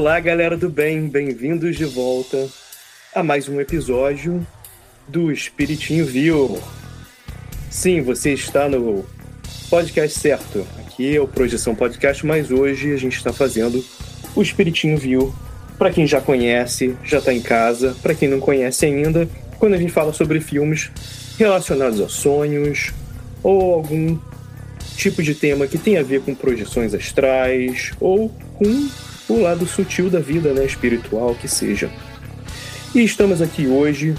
Olá, galera do bem, bem-vindos de volta a mais um episódio do Espiritinho Viu. Sim, você está no podcast certo. Aqui é o Projeção Podcast, mas hoje a gente está fazendo o Espiritinho Viu. Para quem já conhece, já está em casa. Para quem não conhece ainda, quando a gente fala sobre filmes relacionados a sonhos ou algum tipo de tema que tem a ver com projeções astrais ou com o lado sutil da vida, né, espiritual que seja. E estamos aqui hoje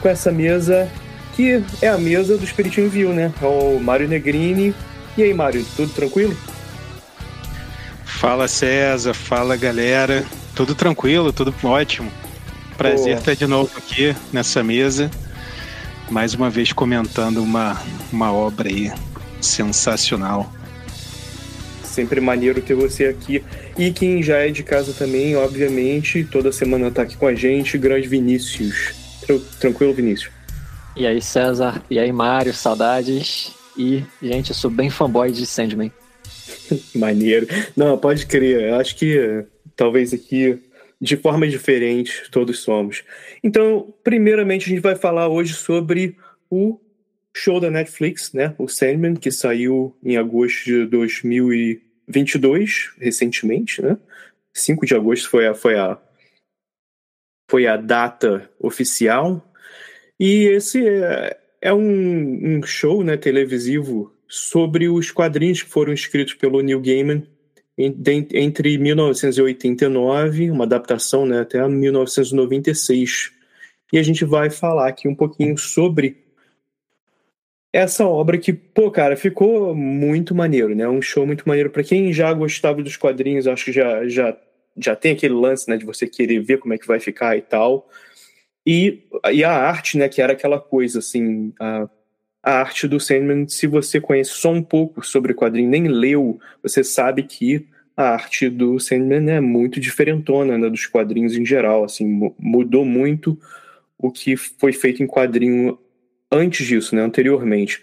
com essa mesa que é a mesa do Espiritinho Viu, né? É o Mário Negrini. E aí, Mário, tudo tranquilo? Fala César, fala galera. Tudo tranquilo, tudo ótimo. Prazer Pô. estar de novo aqui nessa mesa. Mais uma vez comentando uma, uma obra aí sensacional. Sempre maneiro ter você aqui. E quem já é de casa também, obviamente, toda semana tá aqui com a gente, grande Vinícius. Tranquilo, Vinícius? E aí, César? E aí, Mário? Saudades? E, gente, eu sou bem fanboy de Sandman. Maneiro. Não, pode crer. Eu acho que talvez aqui, de forma diferente, todos somos. Então, primeiramente, a gente vai falar hoje sobre o show da Netflix, né? O Sandman, que saiu em agosto de 2000 22, recentemente, né? 5 de agosto foi a, foi a, foi a data oficial. E esse é, é um, um show né, televisivo sobre os quadrinhos que foram escritos pelo Neil Gaiman entre 1989, uma adaptação né, até 1996. E a gente vai falar aqui um pouquinho sobre essa obra que, pô, cara, ficou muito maneiro, né? Um show muito maneiro. para quem já gostava dos quadrinhos, acho que já, já, já tem aquele lance, né, de você querer ver como é que vai ficar e tal. E, e a arte, né, que era aquela coisa, assim, a, a arte do Sandman, se você conhece só um pouco sobre quadrinho, nem leu, você sabe que a arte do Sandman é muito diferentona né, dos quadrinhos em geral, assim, mudou muito o que foi feito em quadrinho antes disso, né, anteriormente.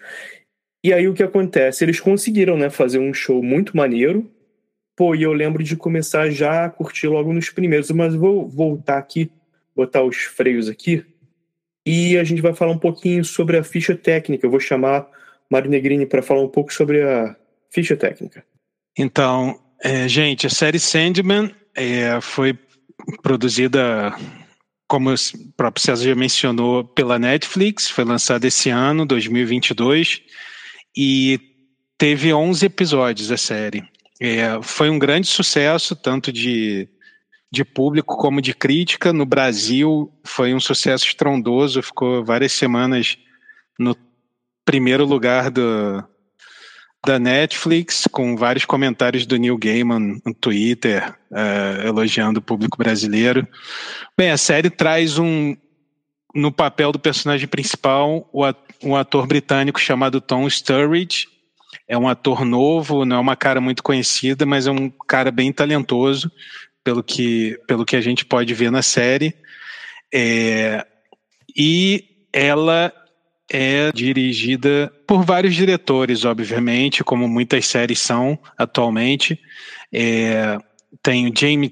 E aí o que acontece? Eles conseguiram, né, fazer um show muito maneiro. Pô, e eu lembro de começar já a curtir logo nos primeiros, mas vou voltar aqui, botar os freios aqui. E a gente vai falar um pouquinho sobre a ficha técnica. Eu vou chamar Mário Negrini para falar um pouco sobre a ficha técnica. Então, é, gente, a série Sandman é, foi produzida como o próprio César já mencionou, pela Netflix, foi lançada esse ano, 2022, e teve 11 episódios a série. É, foi um grande sucesso, tanto de, de público como de crítica. No Brasil, foi um sucesso estrondoso, ficou várias semanas no primeiro lugar do, da Netflix, com vários comentários do Neil Gaiman no Twitter, uh, elogiando o público brasileiro. Bem, a série traz um. No papel do personagem principal, um ator britânico chamado Tom Sturridge. É um ator novo, não é uma cara muito conhecida, mas é um cara bem talentoso. pelo que, pelo que a gente pode ver na série. É, e ela é dirigida por vários diretores, obviamente, como muitas séries são atualmente. É, tem o Jamie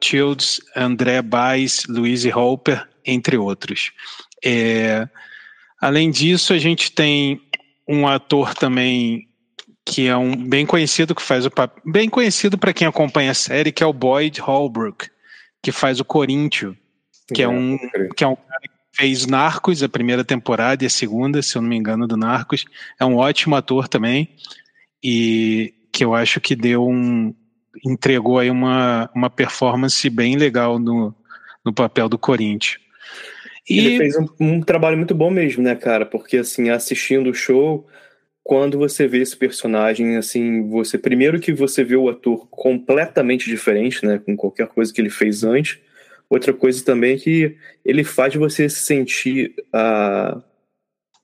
Childs, André Baez, Louise Hopper, entre outros. É, além disso, a gente tem um ator também que é um bem conhecido que faz o papel, bem conhecido para quem acompanha a série, que é o Boyd Holbrook, que faz o Coríntio, que é, um que é um cara fez Narcos a primeira temporada e a segunda, se eu não me engano, do Narcos. É um ótimo ator também e que eu acho que deu um entregou aí uma, uma performance bem legal no, no papel do Corinthians. E... Ele fez um, um, trabalho muito bom mesmo, né, cara? Porque, assim, assistindo o show, quando você vê esse personagem, assim, você... Primeiro que você vê o ator completamente diferente, né? Com qualquer coisa que ele fez antes. Outra coisa também é que ele faz você se sentir, uh,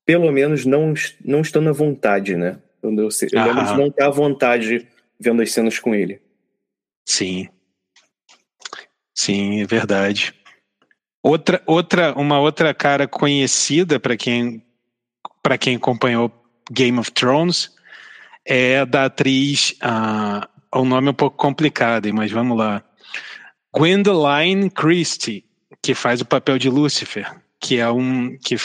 pelo menos, não, não estando à vontade, né? Eu, eu, eu lembro de não estar à vontade vendo as cenas com ele. Sim. Sim, é verdade. Outra, outra, uma outra cara conhecida para quem para quem acompanhou Game of Thrones é da atriz, uh, o nome é um pouco complicado, mas vamos lá. Gwendoline Christie, que faz o papel de Lucifer, que é um que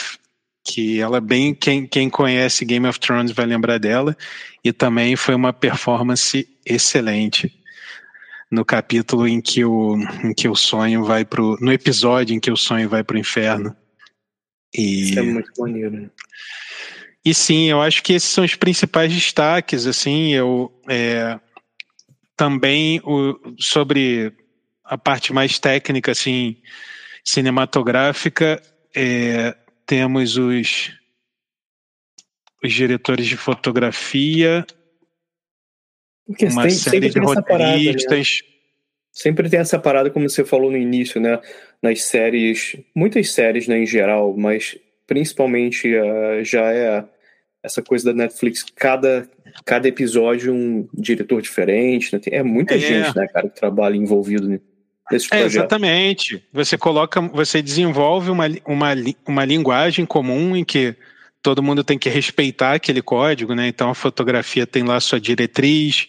que ela bem quem, quem conhece Game of Thrones vai lembrar dela e também foi uma performance excelente no capítulo em que o, em que o sonho vai pro. no episódio em que o sonho vai pro inferno. E, Isso é muito maneiro. Né? E sim, eu acho que esses são os principais destaques. Assim, eu é, também o, sobre a parte mais técnica, assim, cinematográfica, é, temos os, os diretores de fotografia porque uma tem, série de roteiristas. Parada, né? Sempre tem essa parada, como você falou no início, né? Nas séries, muitas séries, né, em geral, mas principalmente uh, já é essa coisa da Netflix, cada, cada episódio um diretor diferente, né? é muita é. gente, né, cara, que trabalha envolvido nesse é, Exatamente. Você coloca, você desenvolve uma, uma, uma linguagem comum em que todo mundo tem que respeitar aquele código, né? Então a fotografia tem lá sua diretriz,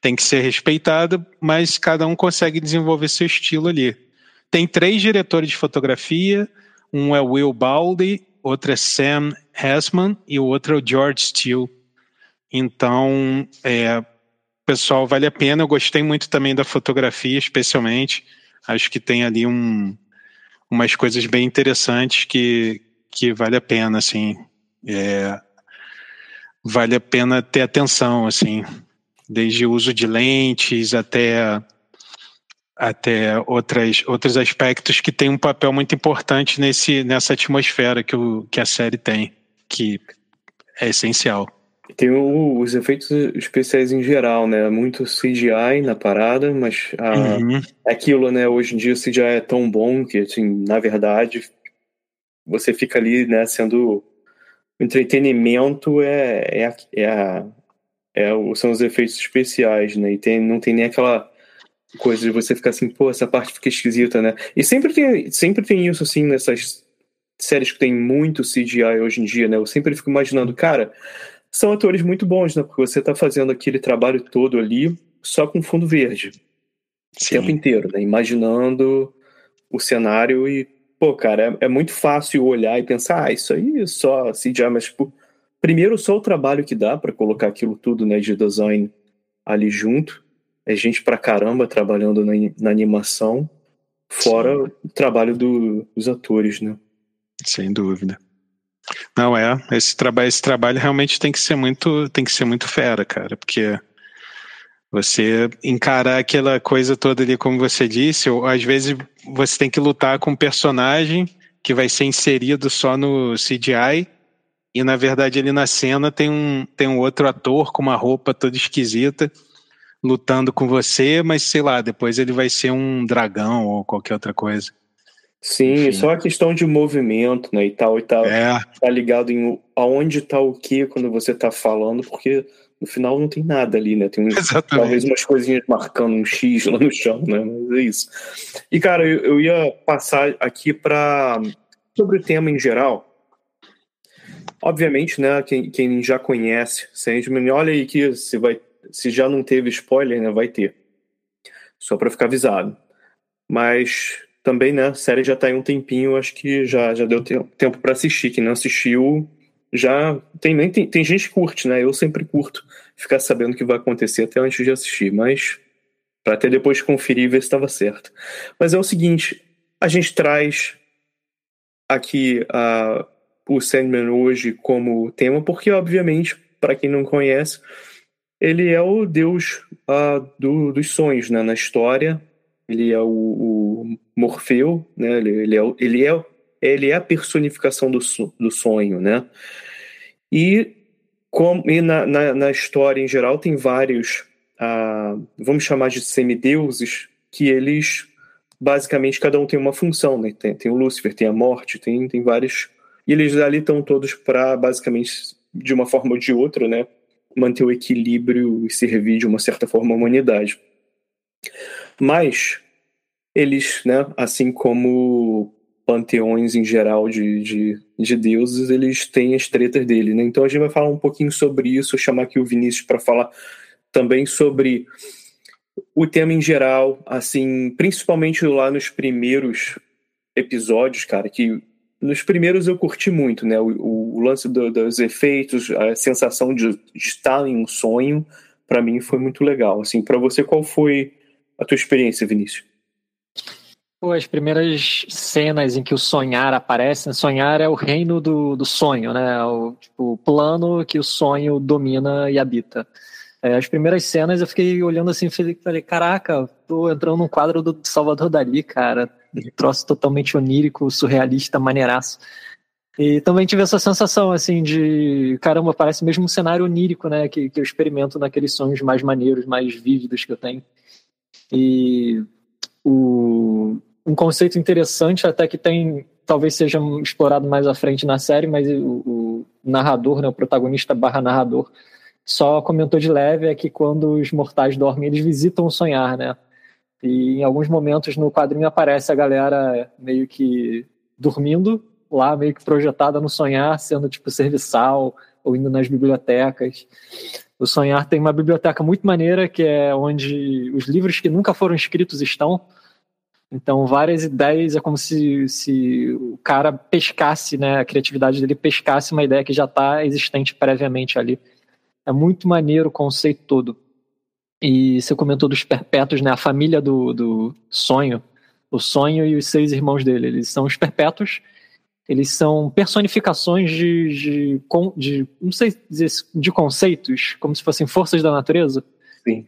tem que ser respeitada, mas cada um consegue desenvolver seu estilo ali. Tem três diretores de fotografia, um é Will Baldy, outro é Sam Hessman e o outro é o George Steele. Então, é, pessoal, vale a pena. Eu gostei muito também da fotografia, especialmente. Acho que tem ali um, umas coisas bem interessantes que, que vale a pena, assim, é, vale a pena ter atenção, assim, desde o uso de lentes até até outras, outros aspectos que têm um papel muito importante nesse, nessa atmosfera que, o, que a série tem, que é essencial. Tem o, os efeitos especiais em geral, né? Muito CGI na parada, mas a, uhum. É aquilo, né? Hoje em dia o CGI é tão bom que, assim, na verdade, você fica ali, né, sendo o entretenimento é, é, é, a, é são os efeitos especiais, né? E tem, não tem nem aquela coisa de você ficar assim, pô, essa parte fica esquisita, né? E sempre tem, sempre tem isso, assim, nessas séries que tem muito CGI hoje em dia, né? Eu sempre fico imaginando, cara, são atores muito bons, né? Porque você tá fazendo aquele trabalho todo ali só com fundo verde. Sim. O tempo inteiro, né? Imaginando o cenário e pô, cara, é, é, muito fácil olhar e pensar, ah, isso aí é só CGI, mas, tipo, primeiro só o trabalho que dá para colocar aquilo tudo, né, de design ali junto. É gente pra caramba trabalhando na, na animação, fora Sim. o trabalho do, dos atores, né? Sem dúvida. Não é, esse trabalho, esse trabalho realmente tem que ser muito, tem que ser muito fera, cara, porque você encarar aquela coisa toda ali, como você disse, ou às vezes você tem que lutar com um personagem que vai ser inserido só no CGI, e na verdade ali na cena tem um, tem um outro ator com uma roupa toda esquisita lutando com você, mas sei lá, depois ele vai ser um dragão ou qualquer outra coisa. Sim, Enfim. só a questão de movimento, né, e tal, e tal. É. Tá ligado em aonde tá o que quando você tá falando, porque no final não tem nada ali, né? Tem um, talvez umas coisinhas marcando um X lá no chão, né? Mas é isso. E, cara, eu, eu ia passar aqui para sobre o tema em geral. Obviamente, né? Quem, quem já conhece Sandman, olha aí que se, vai, se já não teve spoiler, né? Vai ter. Só para ficar avisado. Mas também, né? A série já tá aí um tempinho, acho que já, já deu tempo para assistir. Quem não assistiu, já tem, tem, tem gente que curte, né? Eu sempre curto ficar sabendo o que vai acontecer até antes de assistir, mas para até depois conferir e ver se estava certo. Mas é o seguinte, a gente traz aqui a, o Sandman hoje como tema, porque obviamente, para quem não conhece, ele é o deus uh, do, dos sonhos né? na história. Ele é o, o Morfeu, né? ele, ele, é, ele, é, ele é a personificação do, do sonho, né? E, com, e na, na, na, história em geral tem vários, ah, vamos chamar de semideuses, que eles basicamente cada um tem uma função, né? Tem, tem o Lúcifer, tem a morte, tem, tem vários. E eles ali estão todos para basicamente, de uma forma ou de outra, né? Manter o equilíbrio e servir de uma certa forma a humanidade. Mas eles, né, assim como panteões em geral de, de, de, deuses, eles têm as tretas dele, né? Então a gente vai falar um pouquinho sobre isso, chamar aqui o Vinícius para falar também sobre o tema em geral, assim, principalmente lá nos primeiros episódios, cara, que nos primeiros eu curti muito, né? O, o lance do, dos efeitos, a sensação de, de estar em um sonho, para mim foi muito legal. Assim, para você, qual foi a tua experiência, Vinícius? Pô, as primeiras cenas em que o sonhar aparece, né? sonhar é o reino do, do sonho, né? O, tipo, o plano que o sonho domina e habita. É, as primeiras cenas eu fiquei olhando assim, falei, caraca, tô entrando num quadro do Salvador Dali, cara. Um troço totalmente onírico, surrealista, maneiraço. E também tive essa sensação, assim, de caramba, parece mesmo um cenário onírico, né? Que, que eu experimento naqueles sonhos mais maneiros, mais vívidos que eu tenho. E o, um conceito interessante até que tem talvez seja explorado mais à frente na série, mas o, o narrador, né, o protagonista barra narrador, só comentou de leve é que quando os mortais dormem, eles visitam o sonhar, né? E em alguns momentos no quadrinho aparece a galera meio que dormindo lá, meio que projetada no sonhar, sendo tipo serviçal ou indo nas bibliotecas. O sonhar tem uma biblioteca muito maneira que é onde os livros que nunca foram escritos estão. Então, várias ideias, é como se, se o cara pescasse, né, a criatividade dele pescasse uma ideia que já está existente previamente ali. É muito maneiro o conceito todo. E você comentou dos perpétuos, né, a família do, do sonho, o sonho e os seis irmãos dele. Eles são os perpétuos, eles são personificações de, de, de não sei dizer, de conceitos, como se fossem forças da natureza. Sim.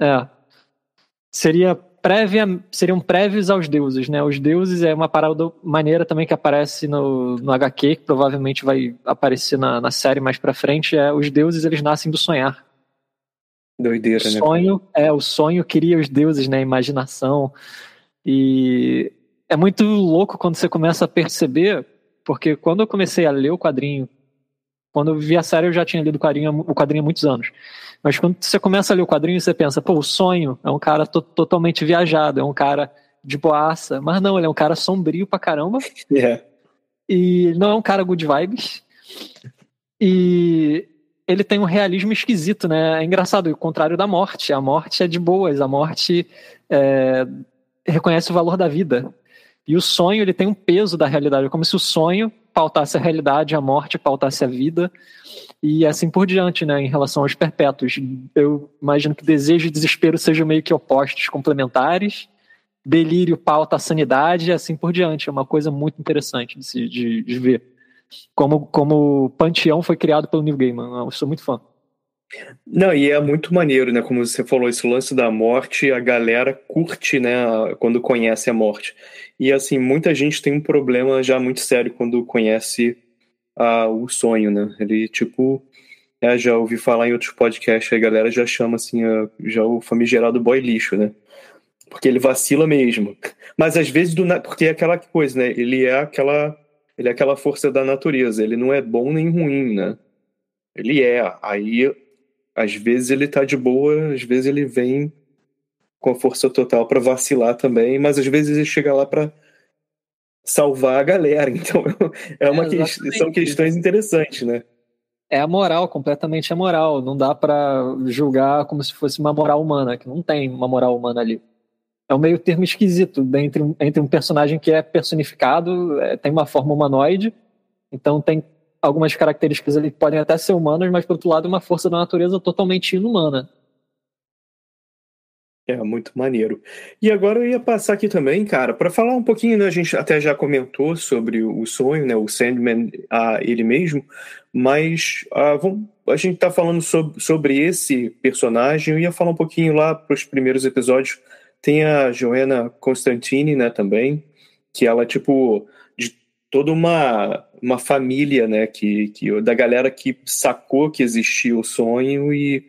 É. Seria prévia, seriam prévios aos deuses, né? Os deuses é uma parada maneira também que aparece no, no HQ, que provavelmente vai aparecer na, na série mais pra frente, é os deuses eles nascem do sonhar. Doideira, o né? sonho, É, o sonho cria os deuses, né? Imaginação. E é muito louco quando você começa a perceber, porque quando eu comecei a ler o quadrinho, quando eu vi a série eu já tinha lido o quadrinho, o quadrinho há muitos anos. Mas quando você começa a ler o quadrinho, você pensa, pô, o sonho é um cara to totalmente viajado, é um cara de boaça. Mas não, ele é um cara sombrio pra caramba. Yeah. E não é um cara good vibes. E ele tem um realismo esquisito, né? É engraçado, o contrário da morte. A morte é de boas, a morte é, reconhece o valor da vida. E o sonho, ele tem um peso da realidade, é como se o sonho pautasse a realidade, a morte pautasse a vida e assim por diante, né, em relação aos perpétuos. Eu imagino que desejo e desespero sejam meio que opostos, complementares. Delírio pauta a sanidade e assim por diante. É uma coisa muito interessante de, se, de, de ver. Como, como o Panteão foi criado pelo Neil Gaiman. Eu sou muito fã. Não, e é muito maneiro, né? Como você falou, esse lance da morte, a galera curte, né? Quando conhece a morte. E assim, muita gente tem um problema já muito sério quando conhece uh, o sonho, né? Ele, tipo, é, já ouvi falar em outros podcasts, a galera já chama assim, uh, já o famigerado boy lixo, né? Porque ele vacila mesmo. Mas às vezes, do porque é aquela coisa, né? Ele é aquela, ele é aquela força da natureza. Ele não é bom nem ruim, né? Ele é. Aí às vezes ele tá de boa, às vezes ele vem com a força total para vacilar também, mas às vezes ele chega lá para salvar a galera. Então é uma é, que, são questões interessantes, né? É a moral, completamente a moral. Não dá para julgar como se fosse uma moral humana, que não tem uma moral humana ali. É um meio termo esquisito entre, entre um personagem que é personificado, é, tem uma forma humanoide, então tem algumas características ali que podem até ser humanas, mas por outro lado, uma força da natureza totalmente inumana. É, muito maneiro. E agora eu ia passar aqui também, cara, para falar um pouquinho, né? A gente até já comentou sobre o sonho, né? O Sandman, a ele mesmo, mas ah, vamos, a gente tá falando sobre, sobre esse personagem. Eu ia falar um pouquinho lá para os primeiros episódios. Tem a Joanna Constantine, né? Também, que ela, tipo, de toda uma, uma família, né? Que, que, da galera que sacou que existia o sonho e,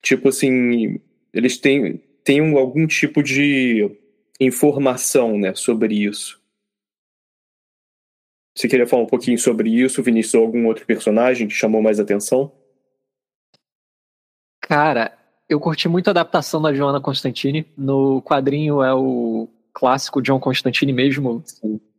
tipo assim, eles têm tenham algum tipo de informação né, sobre isso. Você queria falar um pouquinho sobre isso, Vinícius, ou algum outro personagem que chamou mais atenção? Cara, eu curti muito a adaptação da Joana Constantine. No quadrinho é o clássico John Constantine mesmo,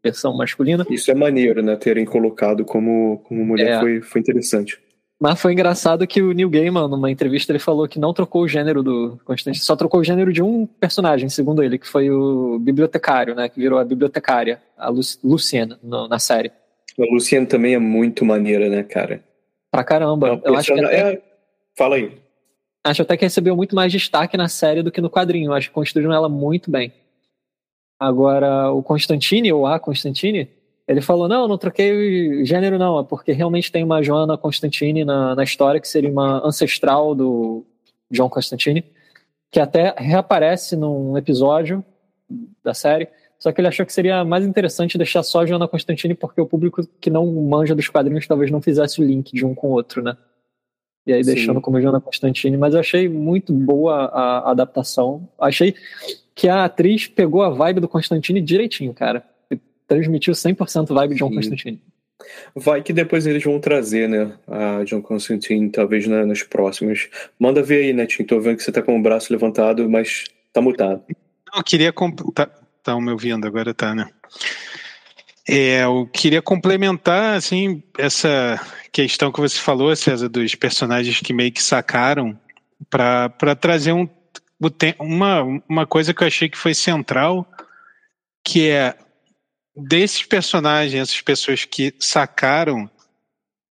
versão masculina. Isso é maneiro, né? Terem colocado como, como mulher é. foi, foi interessante. Mas foi engraçado que o Neil Gaiman, numa entrevista, ele falou que não trocou o gênero do Constantine, só trocou o gênero de um personagem, segundo ele, que foi o bibliotecário, né? Que virou a bibliotecária, a Lu Luciana, na série. A Luciana também é muito maneira, né, cara? Pra caramba. Eu acho que até... é... Fala aí. Acho até que recebeu muito mais destaque na série do que no quadrinho. Acho que construíram ela muito bem. Agora, o Constantine, ou a Constantine, ele falou: não, não troquei gênero, não, é porque realmente tem uma Joana Constantine na, na história, que seria uma ancestral do John Constantine, que até reaparece num episódio da série. Só que ele achou que seria mais interessante deixar só a Joana Constantine, porque o público que não manja dos quadrinhos talvez não fizesse o link de um com o outro, né? E aí Sim. deixando como Joana Constantine. Mas eu achei muito boa a, a adaptação. Achei que a atriz pegou a vibe do Constantine direitinho, cara transmitiu 100% vibe de John Constantine. Vai que depois eles vão trazer, né, a John Constantine, talvez na, nas próximas. Manda ver aí, Netinho, tô vendo que você tá com o braço levantado, mas tá mutado. Não, eu queria... Tá, tá me ouvindo, agora tá, né? É, eu queria complementar, assim, essa questão que você falou, César, dos personagens que meio que sacaram para trazer um, uma, uma coisa que eu achei que foi central, que é desses personagens, essas pessoas que sacaram,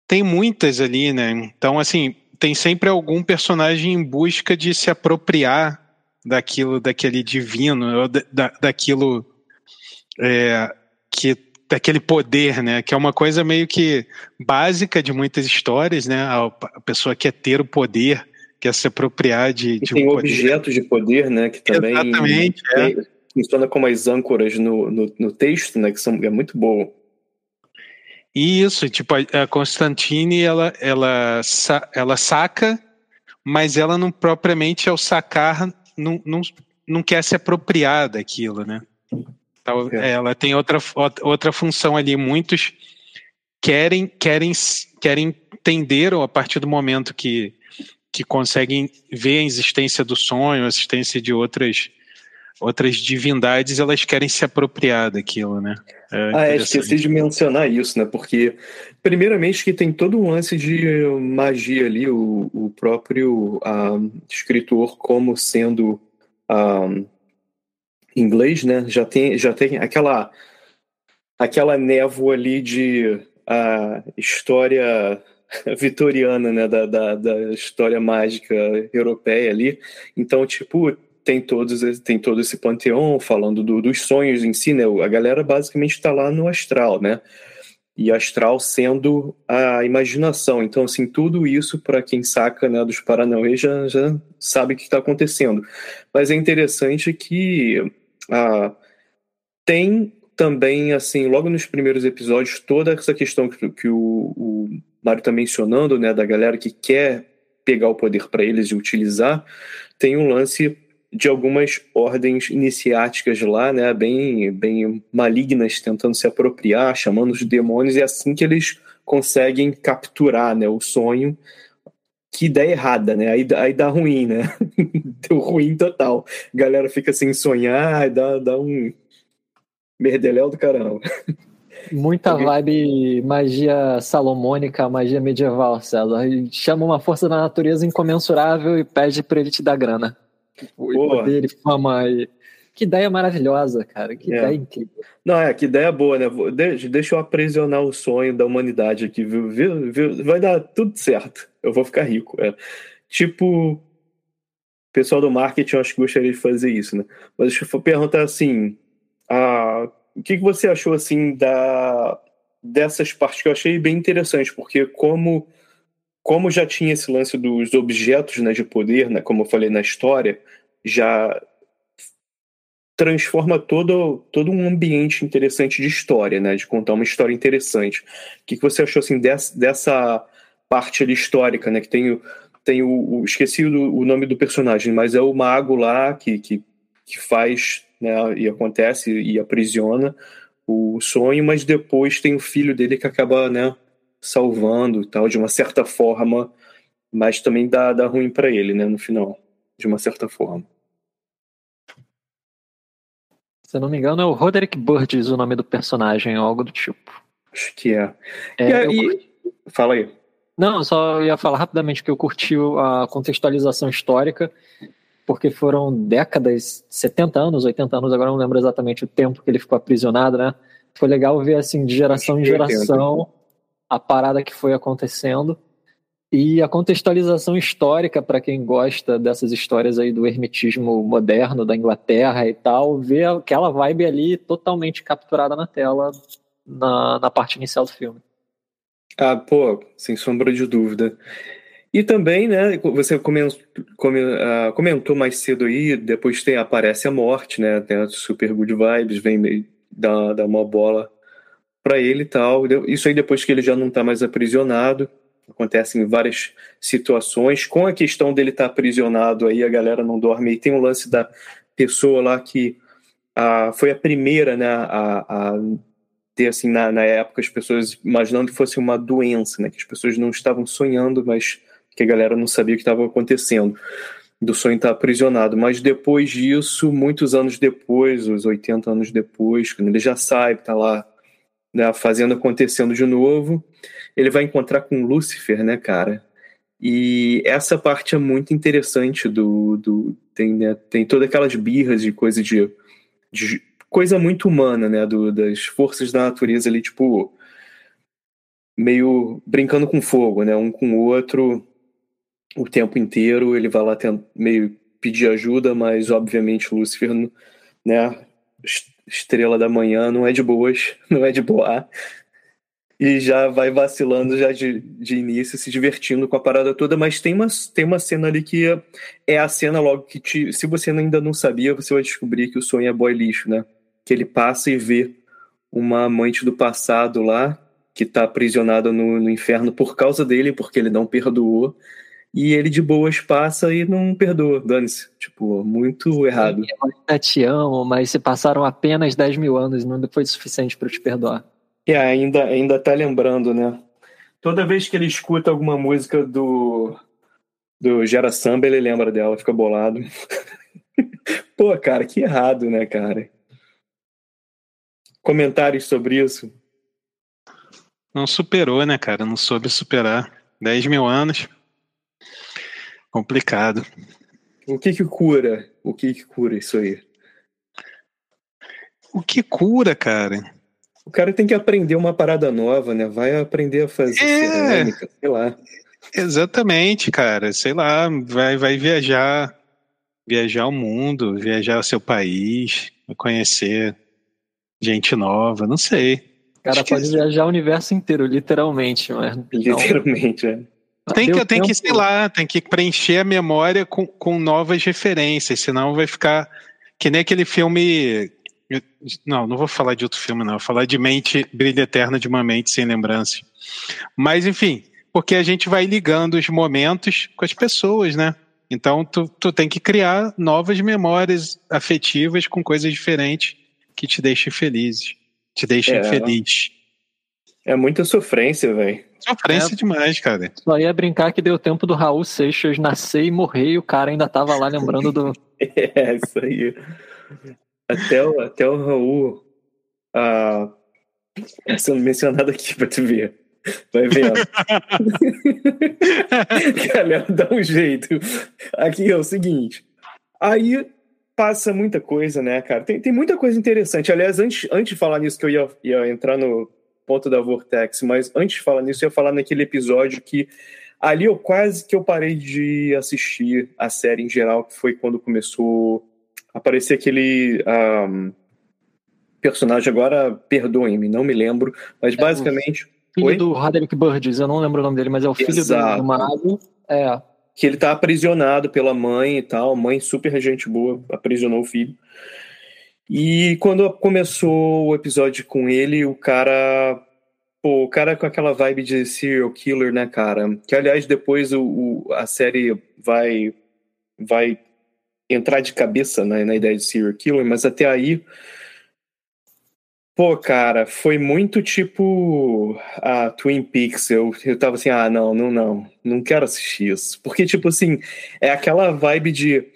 tem muitas ali, né? Então, assim, tem sempre algum personagem em busca de se apropriar daquilo, daquele divino, da, daquilo é, que daquele poder, né? Que é uma coisa meio que básica de muitas histórias, né? A, pessoa quer ter o poder, quer se apropriar de, de tem um objetos de poder, né? Que também Exatamente, é funciona como as âncoras no, no, no texto, né? Que são, é muito bom. Isso, tipo, a Constantine, ela, ela, ela saca, mas ela não propriamente ao sacar não, não, não quer se apropriar daquilo, né? Então, é. Ela tem outra, outra função ali. Muitos querem, querem, querem entender a partir do momento que, que conseguem ver a existência do sonho, a existência de outras outras divindades elas querem se apropriar daquilo, né? É ah, é, esqueci de mencionar isso, né? Porque, primeiramente, que tem todo um lance de magia ali, o, o próprio uh, escritor, como sendo uh, inglês, né? Já tem, já tem aquela, aquela névoa ali de uh, história vitoriana, né? Da, da, da história mágica europeia ali. Então, tipo, tem todos tem todo esse panteão falando do, dos sonhos em si, né? A galera basicamente está lá no astral, né? E astral sendo a imaginação. Então, assim, tudo isso para quem saca né, dos Paranauê já, já sabe o que está acontecendo. Mas é interessante que ah, tem também, assim, logo nos primeiros episódios, toda essa questão que, que o, o Mário está mencionando, né, da galera que quer pegar o poder para eles e utilizar, tem um lance de algumas ordens iniciáticas lá, né, bem, bem malignas, tentando se apropriar, chamando os demônios, e é assim que eles conseguem capturar né, o sonho que ideia errada, né? Aí, aí dá ruim, né? Deu ruim total. A galera fica sem sonhar, dá, dá um merdeléu do caramba. Muita vibe magia salomônica, magia medieval, César. Chama uma força da natureza incomensurável e pede pra ele te dar grana. O poder e fama e que ideia maravilhosa, cara. Que é. ideia incrível. Não, é, que ideia boa, né? Deixa eu aprisionar o sonho da humanidade aqui, viu? viu? viu? Vai dar tudo certo. Eu vou ficar rico. É. Tipo, o pessoal do marketing, eu acho que gostaria de fazer isso, né? Mas deixa eu perguntar assim: a, o que, que você achou, assim, da, dessas partes que eu achei bem interessante, porque como como já tinha esse lance dos objetos né, de poder, né, como eu falei na história, já transforma todo, todo um ambiente interessante de história, né? De contar uma história interessante. O que, que você achou assim dessa, dessa parte ali histórica, né? Que tem tem o, o esqueci o, o, nome do personagem, mas é o mago lá que, que, que faz, né? E acontece e aprisiona o sonho, mas depois tem o filho dele que acaba, né? Salvando, tal, de uma certa forma, mas também dá, dá ruim para ele, né? No final, de uma certa forma. Se eu não me engano, é o Roderick Burgess o nome do personagem, ou algo do tipo. Acho que é. é e, e... Fala aí. Não, só ia falar rapidamente que eu curti a contextualização histórica, porque foram décadas, 70 anos, 80 anos, agora não lembro exatamente o tempo que ele ficou aprisionado, né? Foi legal ver, assim, de geração em geração, a parada que foi acontecendo. E a contextualização histórica, para quem gosta dessas histórias aí do hermetismo moderno da Inglaterra e tal, vê aquela vibe ali totalmente capturada na tela na, na parte inicial do filme. Ah, pô, sem sombra de dúvida. E também, né, você comentou, ah, comentou mais cedo aí, depois tem, aparece a morte, né, tem a super good vibes, vem dar, dar uma bola para ele e tal. Isso aí depois que ele já não tá mais aprisionado acontecem várias situações. Com a questão dele estar tá aprisionado aí, a galera não dorme. E tem o lance da pessoa lá que a, foi a primeira né, a, a ter, assim, na, na, época, as pessoas imaginando que fosse uma doença, né? Que as pessoas não estavam sonhando, mas que a galera não sabia o que estava acontecendo. Do sonho estar tá aprisionado. Mas depois disso, muitos anos depois, os 80 anos depois, quando ele já sai, está lá né, fazendo acontecendo de novo, ele vai encontrar com Lúcifer, né, cara? E essa parte é muito interessante do. do tem, né, tem todas aquelas birras de coisa de, de coisa muito humana, né? Do, das forças da natureza ali, tipo. Meio brincando com fogo, né? Um com o outro o tempo inteiro. Ele vai lá meio pedir ajuda, mas obviamente Lúcifer, né? Estrela da manhã não é de boas, não é de boa e já vai vacilando já de, de início, se divertindo com a parada toda, mas tem uma, tem uma cena ali que é, a cena logo que te, se você ainda não sabia, você vai descobrir que o sonho é boy lixo, né? Que ele passa e vê uma amante do passado lá, que tá aprisionada no, no inferno por causa dele, porque ele não perdoou, e ele de boas passa e não perdoa, dane-se. Tipo, muito errado. Eu te amo, mas se passaram apenas 10 mil anos, não foi suficiente para te perdoar. E ainda, ainda tá lembrando, né? Toda vez que ele escuta alguma música do, do Gera Samba, ele lembra dela, fica bolado. Pô, cara, que errado, né, cara? Comentários sobre isso? Não superou, né, cara? Não soube superar. 10 mil anos. Complicado. O que que cura? O que que cura isso aí? O que cura, cara? O cara tem que aprender uma parada nova, né? Vai aprender a fazer é, cerâmica, sei lá. Exatamente, cara. Sei lá, vai, vai viajar, viajar o mundo, viajar o seu país, conhecer gente nova, não sei. O cara Acho pode que... viajar o universo inteiro, literalmente, mas. Literalmente, é. Tem que, tem que, sei lá, tem que preencher a memória com, com novas referências, senão vai ficar que nem aquele filme não, não vou falar de outro filme, não. Vou falar de Mente, Brilha Eterna de uma Mente Sem Lembrança. Mas, enfim, porque a gente vai ligando os momentos com as pessoas, né? Então, tu, tu tem que criar novas memórias afetivas com coisas diferentes que te deixem felizes. Te deixem é, feliz. É muita sofrência, velho. Sofrência é, demais, cara. Só ia brincar que deu tempo do Raul Seixas nascer e morrer e o cara ainda tava lá lembrando do. é, isso aí. Até o, até o Raul. Ah, sendo mencionado aqui pra tu ver. Vai vendo. Galera, dá um jeito. Aqui é o seguinte. Aí passa muita coisa, né, cara? Tem, tem muita coisa interessante. Aliás, antes, antes de falar nisso, que eu ia, ia entrar no ponto da Vortex, mas antes de falar nisso, eu ia falar naquele episódio que ali eu quase que eu parei de assistir a série em geral, que foi quando começou a aparecer aquele um, personagem, agora perdoem-me, não me lembro, mas é basicamente... filho Oi? do Roderick Burgess, eu não lembro o nome dele, mas é o filho Exato. do, do Mago. É que ele tá aprisionado pela mãe e tal, mãe super gente boa, aprisionou o filho. E quando começou o episódio com ele, o cara. Pô, o cara com aquela vibe de serial killer, né, cara? Que aliás, depois o, o a série vai. vai entrar de cabeça né, na ideia de serial killer, mas até aí Pô, cara, foi muito tipo a Twin Peaks. Eu, eu tava assim, ah, não, não, não, não quero assistir isso. Porque, tipo assim, é aquela vibe de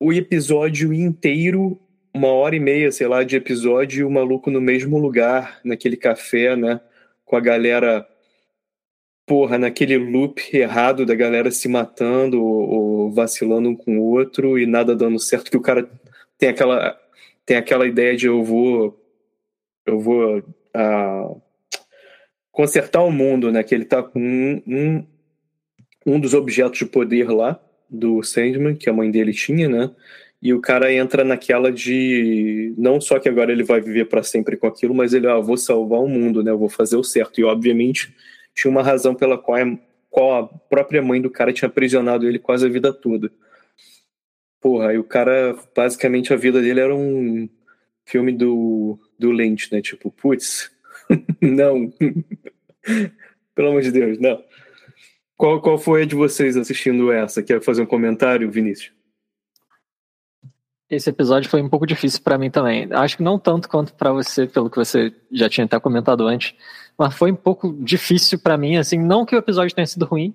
o episódio inteiro, uma hora e meia, sei lá, de episódio, e o maluco no mesmo lugar, naquele café, né? Com a galera, porra, naquele loop errado da galera se matando ou, ou vacilando um com o outro e nada dando certo, que o cara tem aquela, tem aquela ideia de eu vou eu vou uh, consertar o mundo, né? Que ele tá com um, um, um dos objetos de poder lá do Sandman, que a mãe dele tinha, né? E o cara entra naquela de não só que agora ele vai viver para sempre com aquilo, mas ele, ah, vou salvar o mundo, né? Eu vou fazer o certo. E obviamente tinha uma razão pela qual, qual a própria mãe do cara tinha aprisionado ele quase a vida toda. Porra, aí o cara, basicamente a vida dele era um filme do do Lynch, né? Tipo, putz, não. Pelo amor de Deus, não. Qual, qual foi a de vocês assistindo essa? Quer fazer um comentário, Vinícius? Esse episódio foi um pouco difícil para mim também. Acho que não tanto quanto para você, pelo que você já tinha até comentado antes, mas foi um pouco difícil para mim, assim, não que o episódio tenha sido ruim,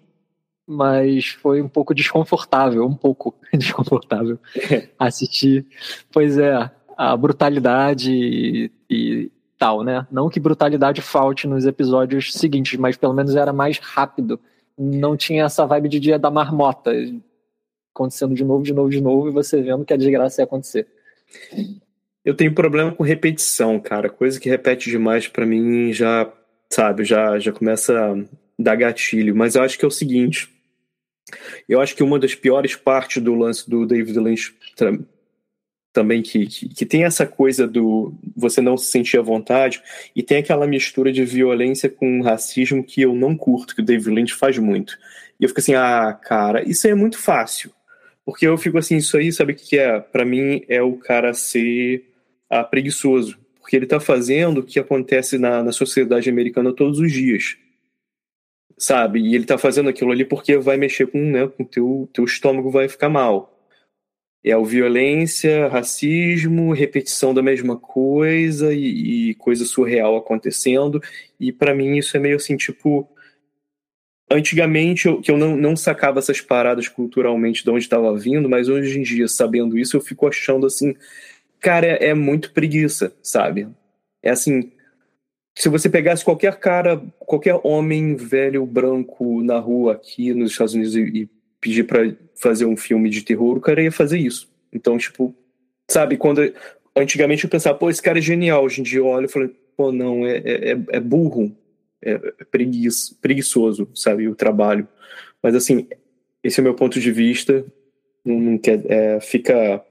mas foi um pouco desconfortável, um pouco desconfortável assistir. Pois é, a brutalidade e, e, tal, né? Não que brutalidade falte nos episódios seguintes, mas pelo menos era mais rápido. Não tinha essa vibe de dia da marmota, acontecendo de novo, de novo, de novo, e você vendo que a desgraça ia acontecer. Eu tenho problema com repetição, cara. Coisa que repete demais para mim já, sabe, já, já começa a dar gatilho. Mas eu acho que é o seguinte. Eu acho que uma das piores partes do lance do David Lynch também que, que, que, tem essa coisa do você não se sentir à vontade e tem aquela mistura de violência com racismo que eu não curto, que o David Lynch faz muito. E eu fico assim, ah, cara, isso é muito fácil. Porque eu fico assim, isso aí, sabe o que é? Para mim é o cara ser ah, preguiçoso. Porque ele tá fazendo o que acontece na, na sociedade americana todos os dias. Sabe? E ele tá fazendo aquilo ali porque vai mexer com, né, com teu, teu estômago vai ficar mal. É o violência, racismo, repetição da mesma coisa e, e coisa surreal acontecendo. E para mim isso é meio assim, tipo. Antigamente eu, que eu não, não sacava essas paradas culturalmente de onde estava vindo, mas hoje em dia, sabendo isso, eu fico achando assim, cara, é, é muito preguiça, sabe? É assim, se você pegasse qualquer cara, qualquer homem velho branco na rua aqui nos Estados Unidos e, e pedir para fazer um filme de terror, o cara ia fazer isso. Então, tipo, sabe, quando. Antigamente eu pensava, pô, esse cara é genial. Hoje em dia eu olho e falo, pô, não, é, é, é burro, é, preguiço, preguiçoso, sabe, o trabalho. Mas, assim, esse é o meu ponto de vista. Não, não quer, é, fica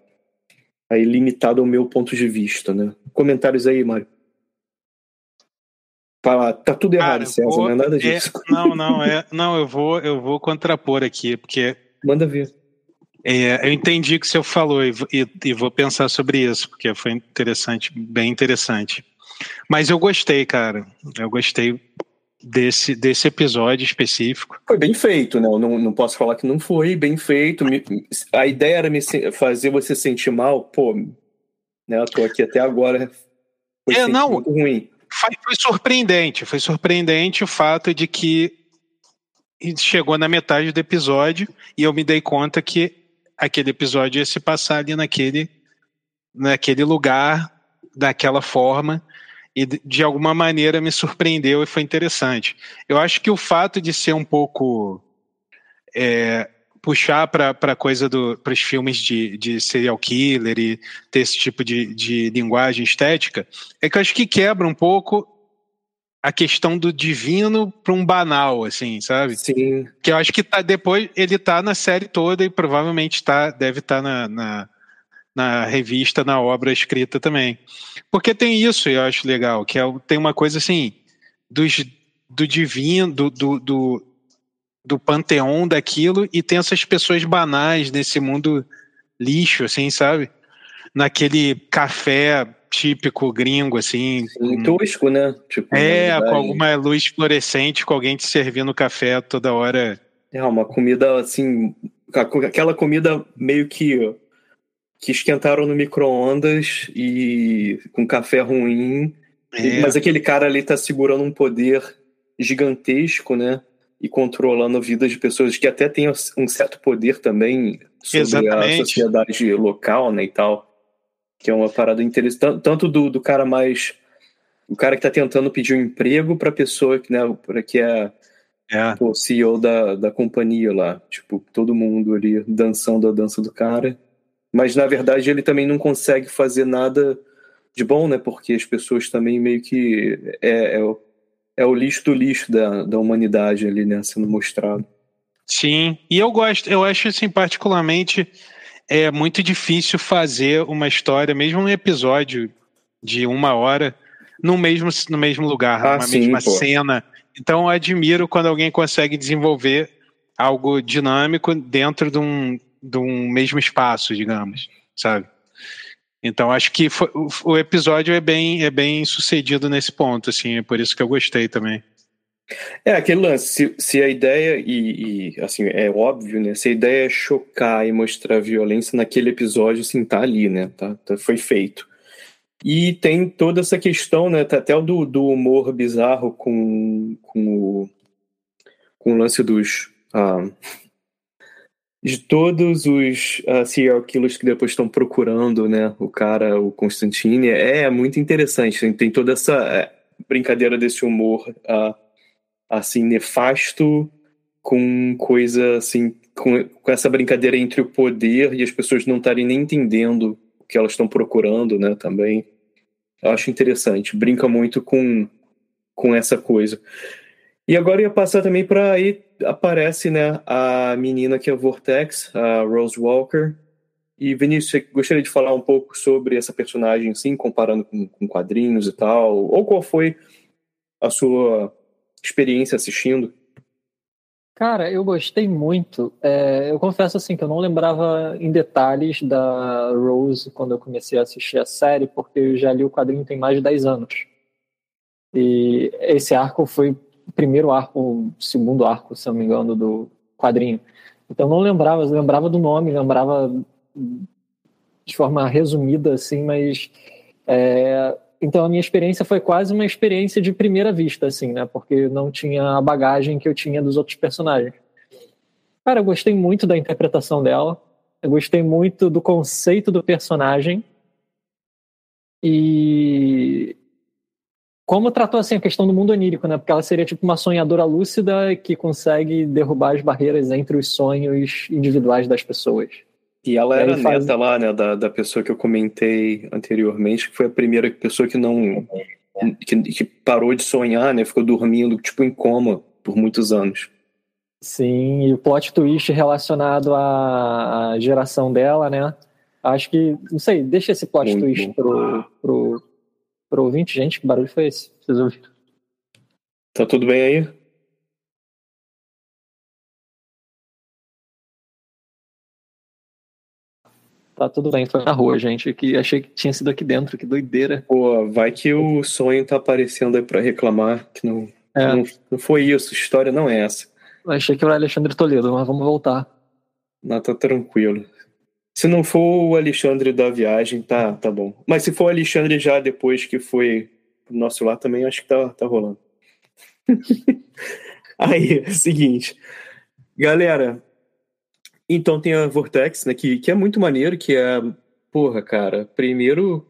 aí limitado ao meu ponto de vista, né? Comentários aí, Mário. Fala, tá tudo errado, Cara, César, vou, não é nada é, disso. É, não, não, é, não, eu vou, eu vou contrapor aqui, porque. Manda ver. É, eu entendi o que o senhor falou e, e, e, vou pensar sobre isso, porque foi interessante, bem interessante. Mas eu gostei, cara. Eu gostei desse, desse episódio específico. Foi bem feito, né? Eu não, não posso falar que não foi bem feito. a ideia era me fazer você sentir mal, pô, né? Eu tô aqui até agora. Foi é, não, ruim foi, foi surpreendente, foi surpreendente o fato de que chegou na metade do episódio e eu me dei conta que aquele episódio ia se passar ali naquele, naquele lugar, daquela forma, e de alguma maneira me surpreendeu e foi interessante. Eu acho que o fato de ser um pouco. É, puxar para coisa para os filmes de, de serial killer e ter esse tipo de, de linguagem estética, é que eu acho que quebra um pouco a questão do divino para um banal, assim, sabe? Sim. Que eu acho que tá depois ele tá na série toda e provavelmente tá, deve estar tá na, na, na, revista, na obra escrita também. Porque tem isso, eu acho legal, que é, tem uma coisa assim, dos, do divino, do, do, do, do panteão daquilo, e tem essas pessoas banais nesse mundo lixo, assim, sabe? Naquele café típico gringo, assim. Sim, com... tosco, né? Tipo, é, com alguma luz fluorescente, com alguém te servindo café toda hora. É, uma comida assim. Aquela comida meio que. Que esquentaram no micro-ondas e com café ruim. É. Mas aquele cara ali tá segurando um poder gigantesco, né? E controlando a vida de pessoas que até têm um certo poder também sobre Exatamente. a sociedade local, né? E tal que é uma parada interessante, tanto do, do cara mais. O cara que está tentando pedir um emprego para a pessoa que, né, pra que é, é. o CEO da, da companhia lá. Tipo, todo mundo ali dançando a dança do cara. Mas na verdade ele também não consegue fazer nada de bom, né? Porque as pessoas também meio que. É, é, o, é o lixo do lixo da, da humanidade ali, né? Sendo mostrado. Sim, e eu gosto, eu acho assim, particularmente é muito difícil fazer uma história, mesmo um episódio de uma hora, no mesmo, no mesmo lugar, ah, numa sim, mesma pô. cena. Então eu admiro quando alguém consegue desenvolver algo dinâmico dentro de um, de um mesmo espaço, digamos, sabe? Então acho que foi, o, episódio é bem, é bem sucedido nesse ponto, assim, é por isso que eu gostei também. É, aquele lance, se, se a ideia, e, e, assim, é óbvio, né? Se a ideia é chocar e mostrar violência naquele episódio, assim, tá ali, né? Tá, tá, foi feito. E tem toda essa questão, né? Tá até o do, do humor bizarro com, com, o, com o lance dos. Ah, de todos os uh, serial killers que depois estão procurando, né? O cara, o Constantine, é, muito interessante. Tem, tem toda essa é, brincadeira desse humor. Uh, assim nefasto com coisa assim com, com essa brincadeira entre o poder e as pessoas não estarem nem entendendo o que elas estão procurando, né? Também eu acho interessante, brinca muito com com essa coisa. E agora ia passar também para aí aparece, né, a menina que é Vortex, a Rose Walker. E Vinícius, gostaria de falar um pouco sobre essa personagem, sim, comparando com, com quadrinhos e tal? Ou qual foi a sua experiência assistindo? Cara, eu gostei muito. É, eu confesso assim que eu não lembrava em detalhes da Rose quando eu comecei a assistir a série, porque eu já li o quadrinho tem mais de 10 anos. E esse arco foi primeiro arco, segundo arco, se não me engano, do quadrinho. Então não lembrava, lembrava do nome, lembrava de forma resumida, assim, mas é, então a minha experiência foi quase uma experiência de primeira vista, assim, né? Porque não tinha a bagagem que eu tinha dos outros personagens. Cara, eu gostei muito da interpretação dela. Eu gostei muito do conceito do personagem. E como tratou assim a questão do mundo onírico, né? Porque ela seria tipo uma sonhadora lúcida que consegue derrubar as barreiras entre os sonhos individuais das pessoas. E ela era faz... neta lá, né, da, da pessoa que eu comentei anteriormente, que foi a primeira pessoa que não. Que, que parou de sonhar, né? Ficou dormindo, tipo, em coma por muitos anos. Sim, e o plot twist relacionado à, à geração dela, né? Acho que, não sei, deixa esse plot Muito twist pro, pro, pro ouvinte. Gente, que barulho foi esse? Vocês ouviram? Tá tudo bem aí? Tá tudo bem, foi na rua, gente. Que achei que tinha sido aqui dentro, que doideira. Pô, vai que o sonho tá aparecendo aí pra reclamar, que não, é. não, não, foi isso, história não é essa. Achei que era Alexandre Toledo, mas vamos voltar. Não, tá tranquilo. Se não for o Alexandre da viagem, tá, tá bom. Mas se for o Alexandre já depois que foi pro nosso lado também acho que tá, tá rolando. Aí, é seguinte. Galera, então tem a Vortex, né, que, que é muito maneiro, que é, porra, cara, primeiro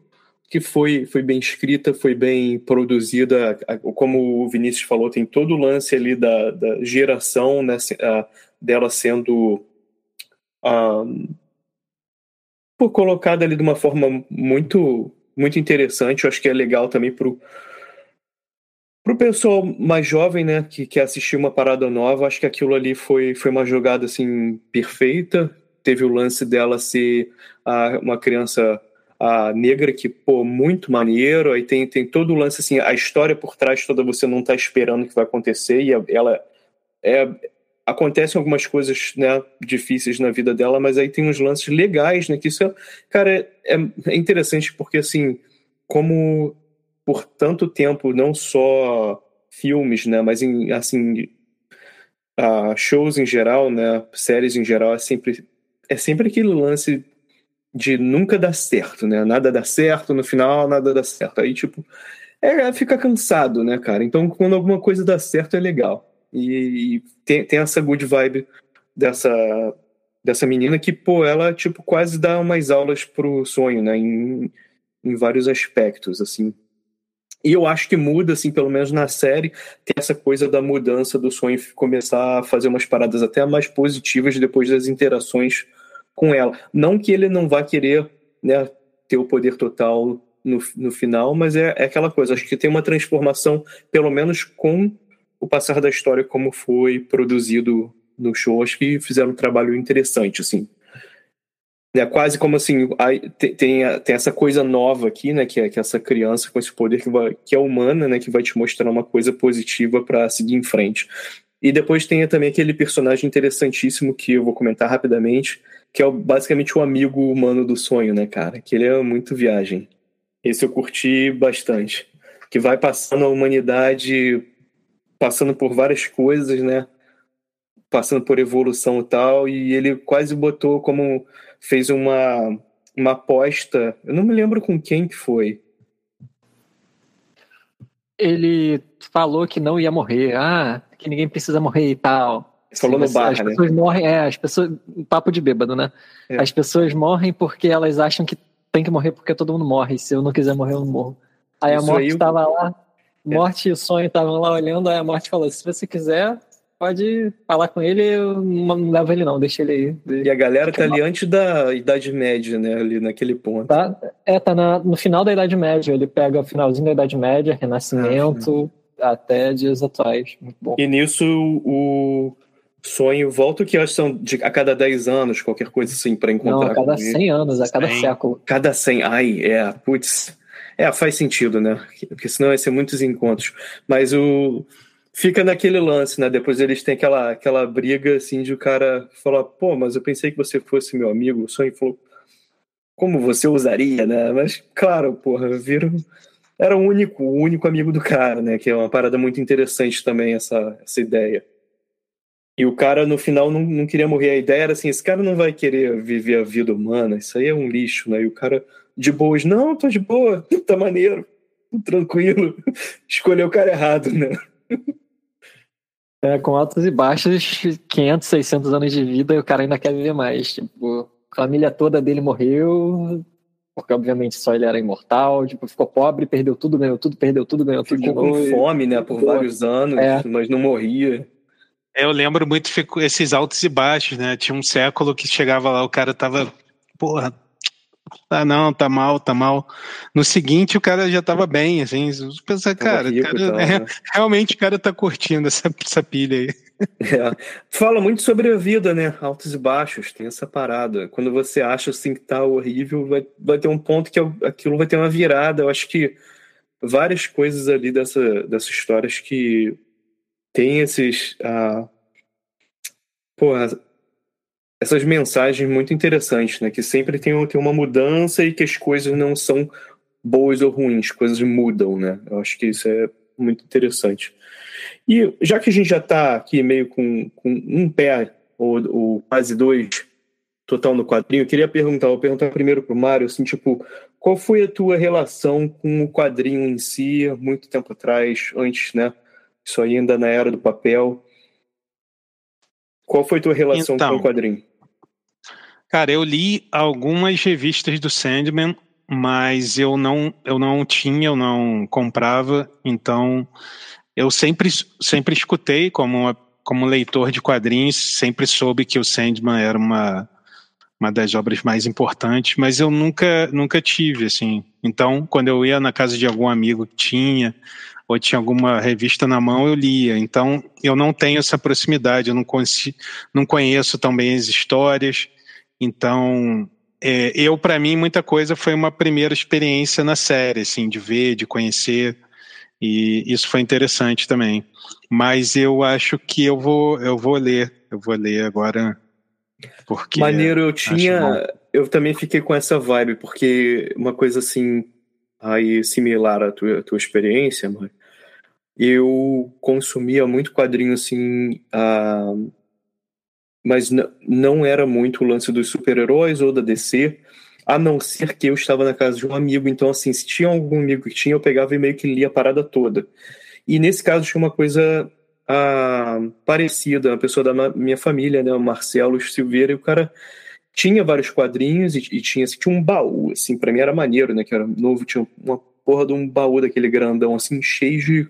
que foi, foi bem escrita, foi bem produzida, como o Vinícius falou, tem todo o lance ali da, da geração né, dela sendo uh, colocada ali de uma forma muito muito interessante, eu acho que é legal também pro pro pessoal mais jovem, né, que quer assistir uma parada nova, acho que aquilo ali foi, foi uma jogada assim perfeita. Teve o lance dela ser a, uma criança a negra que, pô, muito maneiro. Aí tem, tem todo o lance, assim, a história por trás toda você não tá esperando que vai acontecer e ela é. Acontecem algumas coisas, né, difíceis na vida dela, mas aí tem uns lances legais, né, que isso é, cara, é, é interessante porque, assim, como por tanto tempo, não só filmes, né, mas em, assim, uh, shows em geral, né, séries em geral, é sempre, é sempre aquele lance de nunca dar certo, né, nada dá certo, no final nada dá certo, aí tipo, é, fica cansado, né, cara, então quando alguma coisa dá certo é legal, e, tem, tem essa good vibe dessa dessa menina que, pô, ela, tipo, quase dá umas aulas pro sonho, né, em, em vários aspectos, assim, e eu acho que muda, assim, pelo menos na série, tem essa coisa da mudança do sonho começar a fazer umas paradas até mais positivas depois das interações com ela. Não que ele não vá querer né, ter o poder total no, no final, mas é, é aquela coisa. Acho que tem uma transformação, pelo menos com o passar da história, como foi produzido no show. Acho que fizeram um trabalho interessante, assim. É quase como assim, tem, tem, essa coisa nova aqui, né? Que é, que é essa criança com esse poder que, vai, que é humana, né? Que vai te mostrar uma coisa positiva para seguir em frente. E depois tem também aquele personagem interessantíssimo que eu vou comentar rapidamente, que é basicamente o amigo humano do sonho, né, cara? Que ele é muito viagem. Esse eu curti bastante. Que vai passando a humanidade, passando por várias coisas, né? Passando por evolução e tal, e ele quase botou como fez uma, uma aposta, eu não me lembro com quem que foi. Ele falou que não ia morrer, ah, que ninguém precisa morrer e tal. Falou no bar, as né? pessoas morrem, é, as pessoas, papo de bêbado, né? É. As pessoas morrem porque elas acham que tem que morrer porque todo mundo morre. Se eu não quiser morrer, eu não morro. Aí Isso a morte estava lá, é. Morte e o sonho estavam lá olhando, aí a morte falou: se você quiser, pode falar com ele, eu não levo ele não, deixa ele aí. E a galera tá ali antes da Idade Média, né, ali naquele ponto. Tá, é, tá na, no final da Idade Média, ele pega o finalzinho da Idade Média, Renascimento, ah, até dias atuais, muito bom. E nisso o sonho volta que acho que são de, a cada 10 anos, qualquer coisa assim, para encontrar Não, a cada 100 anos, a cada 100. século. Cada 100, ai, é, putz... É, faz sentido, né? Porque senão ia ser muitos encontros. Mas o, fica naquele lance, né? Depois eles têm aquela, aquela briga, assim, de o cara falar, pô, mas eu pensei que você fosse meu amigo. O sonho falou, como você usaria, né? Mas, claro, porra, viram... Era o único, o único amigo do cara, né? Que é uma parada muito interessante também, essa, essa ideia. E o cara, no final, não, não queria morrer. A ideia era assim, esse cara não vai querer viver a vida humana, isso aí é um lixo, né? E o cara, de boas, não, tô de boa, tá maneiro, tranquilo. Escolheu o cara errado, né? É, com altos e baixos, 500, 600 anos de vida e o cara ainda quer viver mais. Tipo, a família toda dele morreu, porque obviamente só ele era imortal, tipo, ficou pobre, perdeu tudo, ganhou tudo, perdeu tudo, ganhou tudo ficou com fome, né, por vários anos, é. mas não morria. É, eu lembro muito esses altos e baixos, né? Tinha um século que chegava lá, o cara tava, porra, ah, não, tá mal, tá mal. No seguinte, o cara já tava bem, assim. Cara, rico, cara então, é, né? realmente o cara tá curtindo essa, essa pilha aí. É. Fala muito sobre a vida, né? Altos e baixos, tem essa parada. Quando você acha assim que tá horrível, vai, vai ter um ponto que aquilo vai ter uma virada. Eu acho que várias coisas ali dessa, dessas histórias que tem esses. Ah, porra, essas mensagens muito interessantes, né? Que sempre tem, tem uma mudança e que as coisas não são boas ou ruins, coisas mudam, né? Eu acho que isso é muito interessante. E já que a gente já está aqui meio com, com um pé ou, ou, quase dois total no quadrinho, eu queria perguntar, vou perguntar primeiro pro Mário, assim, tipo, qual foi a tua relação com o quadrinho em si, muito tempo atrás, antes, né? Isso ainda na era do papel. Qual foi a tua relação então, com o quadrinho? Cara, eu li algumas revistas do Sandman, mas eu não, eu não tinha, eu não comprava, então eu sempre, sempre escutei como, como leitor de quadrinhos, sempre soube que o Sandman era uma, uma das obras mais importantes, mas eu nunca, nunca tive, assim. Então, quando eu ia na casa de algum amigo que tinha, ou tinha alguma revista na mão, eu lia. Então, eu não tenho essa proximidade, eu não, não conheço tão bem as histórias, então, é, eu, para mim, muita coisa foi uma primeira experiência na série, assim, de ver, de conhecer, e isso foi interessante também. Mas eu acho que eu vou, eu vou ler, eu vou ler agora. Porque Maneiro, eu tinha. Eu também fiquei com essa vibe, porque uma coisa assim, aí similar à tua, à tua experiência, mano, eu consumia muito quadrinho assim. Uh, mas não era muito o lance dos super-heróis ou da DC, a não ser que eu estava na casa de um amigo, então assim, se tinha algum amigo que tinha, eu pegava e meio que lia a parada toda. E nesse caso tinha uma coisa ah, parecida, uma pessoa da minha família, né, o Marcelo Silveira, e o cara tinha vários quadrinhos e, e tinha, assim, tinha um baú, assim, para mim era maneiro, né, que era novo, tinha uma porra de um baú daquele grandão, assim, cheio de,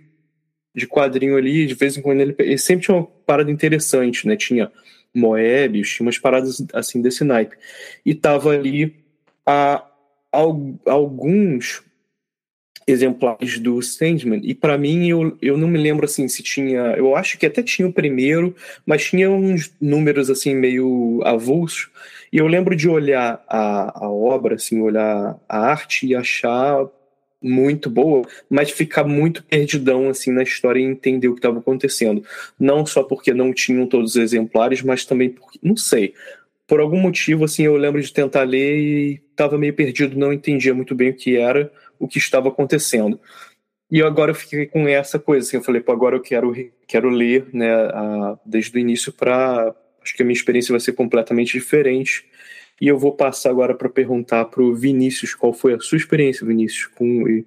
de quadrinho ali, de vez em quando ele, ele sempre tinha uma parada interessante, né, tinha Moebius, tinha umas paradas assim desse naipe. E tava ali a, a, alguns exemplares do Sandman, e para mim eu, eu não me lembro assim se tinha, eu acho que até tinha o primeiro, mas tinha uns números assim meio avulsos, e eu lembro de olhar a, a obra, assim, olhar a arte e achar muito boa, mas ficar muito perdidão assim na história e entender o que estava acontecendo. Não só porque não tinham todos os exemplares, mas também porque, não sei, por algum motivo assim eu lembro de tentar ler e estava meio perdido, não entendia muito bem o que era, o que estava acontecendo. E agora eu fiquei com essa coisa, assim, eu falei, pô, agora eu quero quero ler, né, a, desde o início para acho que a minha experiência vai ser completamente diferente e eu vou passar agora para perguntar para o Vinícius qual foi a sua experiência, Vinícius, com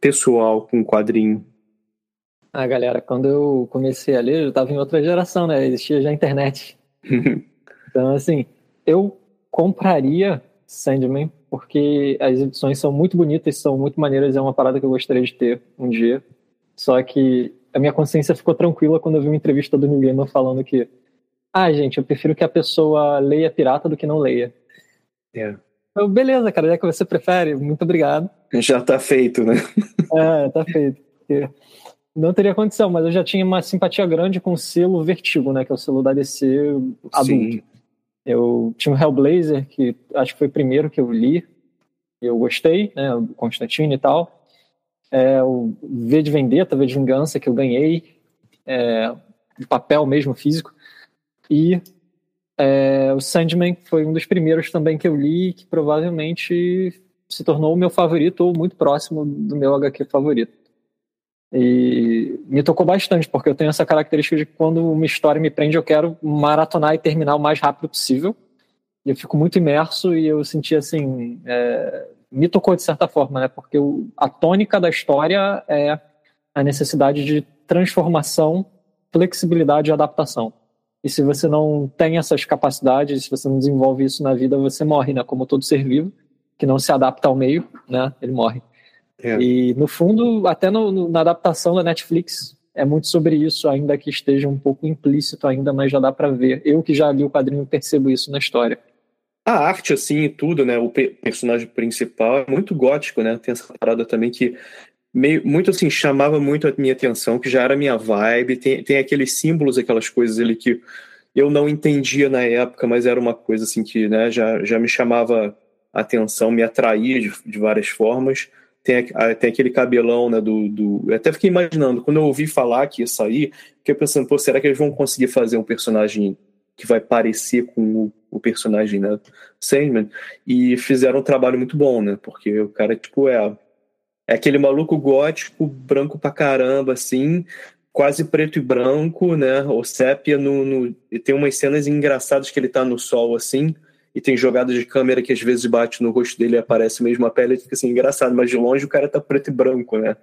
pessoal com quadrinho. Ah, galera, quando eu comecei a ler, eu estava em outra geração, né? Existia já a internet. então, assim, eu compraria Sandman porque as edições são muito bonitas, são muito maneiras, é uma parada que eu gostaria de ter um dia. Só que a minha consciência ficou tranquila quando eu vi uma entrevista do Neil Gaiman falando que ah, gente, eu prefiro que a pessoa leia pirata do que não leia. É. Então, beleza, cara, já que você prefere, muito obrigado. Já tá feito, né? é, tá feito. Não teria condição, mas eu já tinha uma simpatia grande com o selo Vertigo, né? Que é o selo da DC adulto. Sim. Eu tinha o Hellblazer, que acho que foi o primeiro que eu li. Eu gostei, né? O Constantine e tal. É, o V de Vendetta, V de Vingança, que eu ganhei. É, de papel mesmo, físico. E é, o Sandman foi um dos primeiros também que eu li, que provavelmente se tornou o meu favorito ou muito próximo do meu HQ favorito. E me tocou bastante, porque eu tenho essa característica de que quando uma história me prende, eu quero maratonar e terminar o mais rápido possível. E eu fico muito imerso e eu senti assim. É, me tocou de certa forma, né? Porque o, a tônica da história é a necessidade de transformação, flexibilidade e adaptação. E se você não tem essas capacidades, se você não desenvolve isso na vida, você morre, né? Como todo ser vivo que não se adapta ao meio, né? Ele morre. É. E no fundo, até no, no, na adaptação da Netflix é muito sobre isso, ainda que esteja um pouco implícito ainda, mas já dá para ver. Eu que já li o quadrinho percebo isso na história. A arte, assim, e tudo, né? O pe personagem principal é muito gótico, né? Tem essa parada também que meio, muito assim, chamava muito a minha atenção, que já era minha vibe. Tem, tem aqueles símbolos, aquelas coisas ali que eu não entendia na época, mas era uma coisa assim que né, já, já me chamava atenção, me atraía de, de várias formas. Tem, tem aquele cabelão, né, do, do... Eu até fiquei imaginando, quando eu ouvi falar que ia sair, fiquei pensando, pô, será que eles vão conseguir fazer um personagem que vai parecer com o, o personagem, né, Sandman? E fizeram um trabalho muito bom, né, porque o cara, tipo, é é aquele maluco gótico, branco pra caramba, assim, quase preto e branco, né? O sépia no, no, tem umas cenas engraçadas que ele tá no sol, assim, e tem jogadas de câmera que às vezes bate no rosto dele e aparece mesmo a pele, fica assim, engraçado, mas de longe o cara tá preto e branco, né?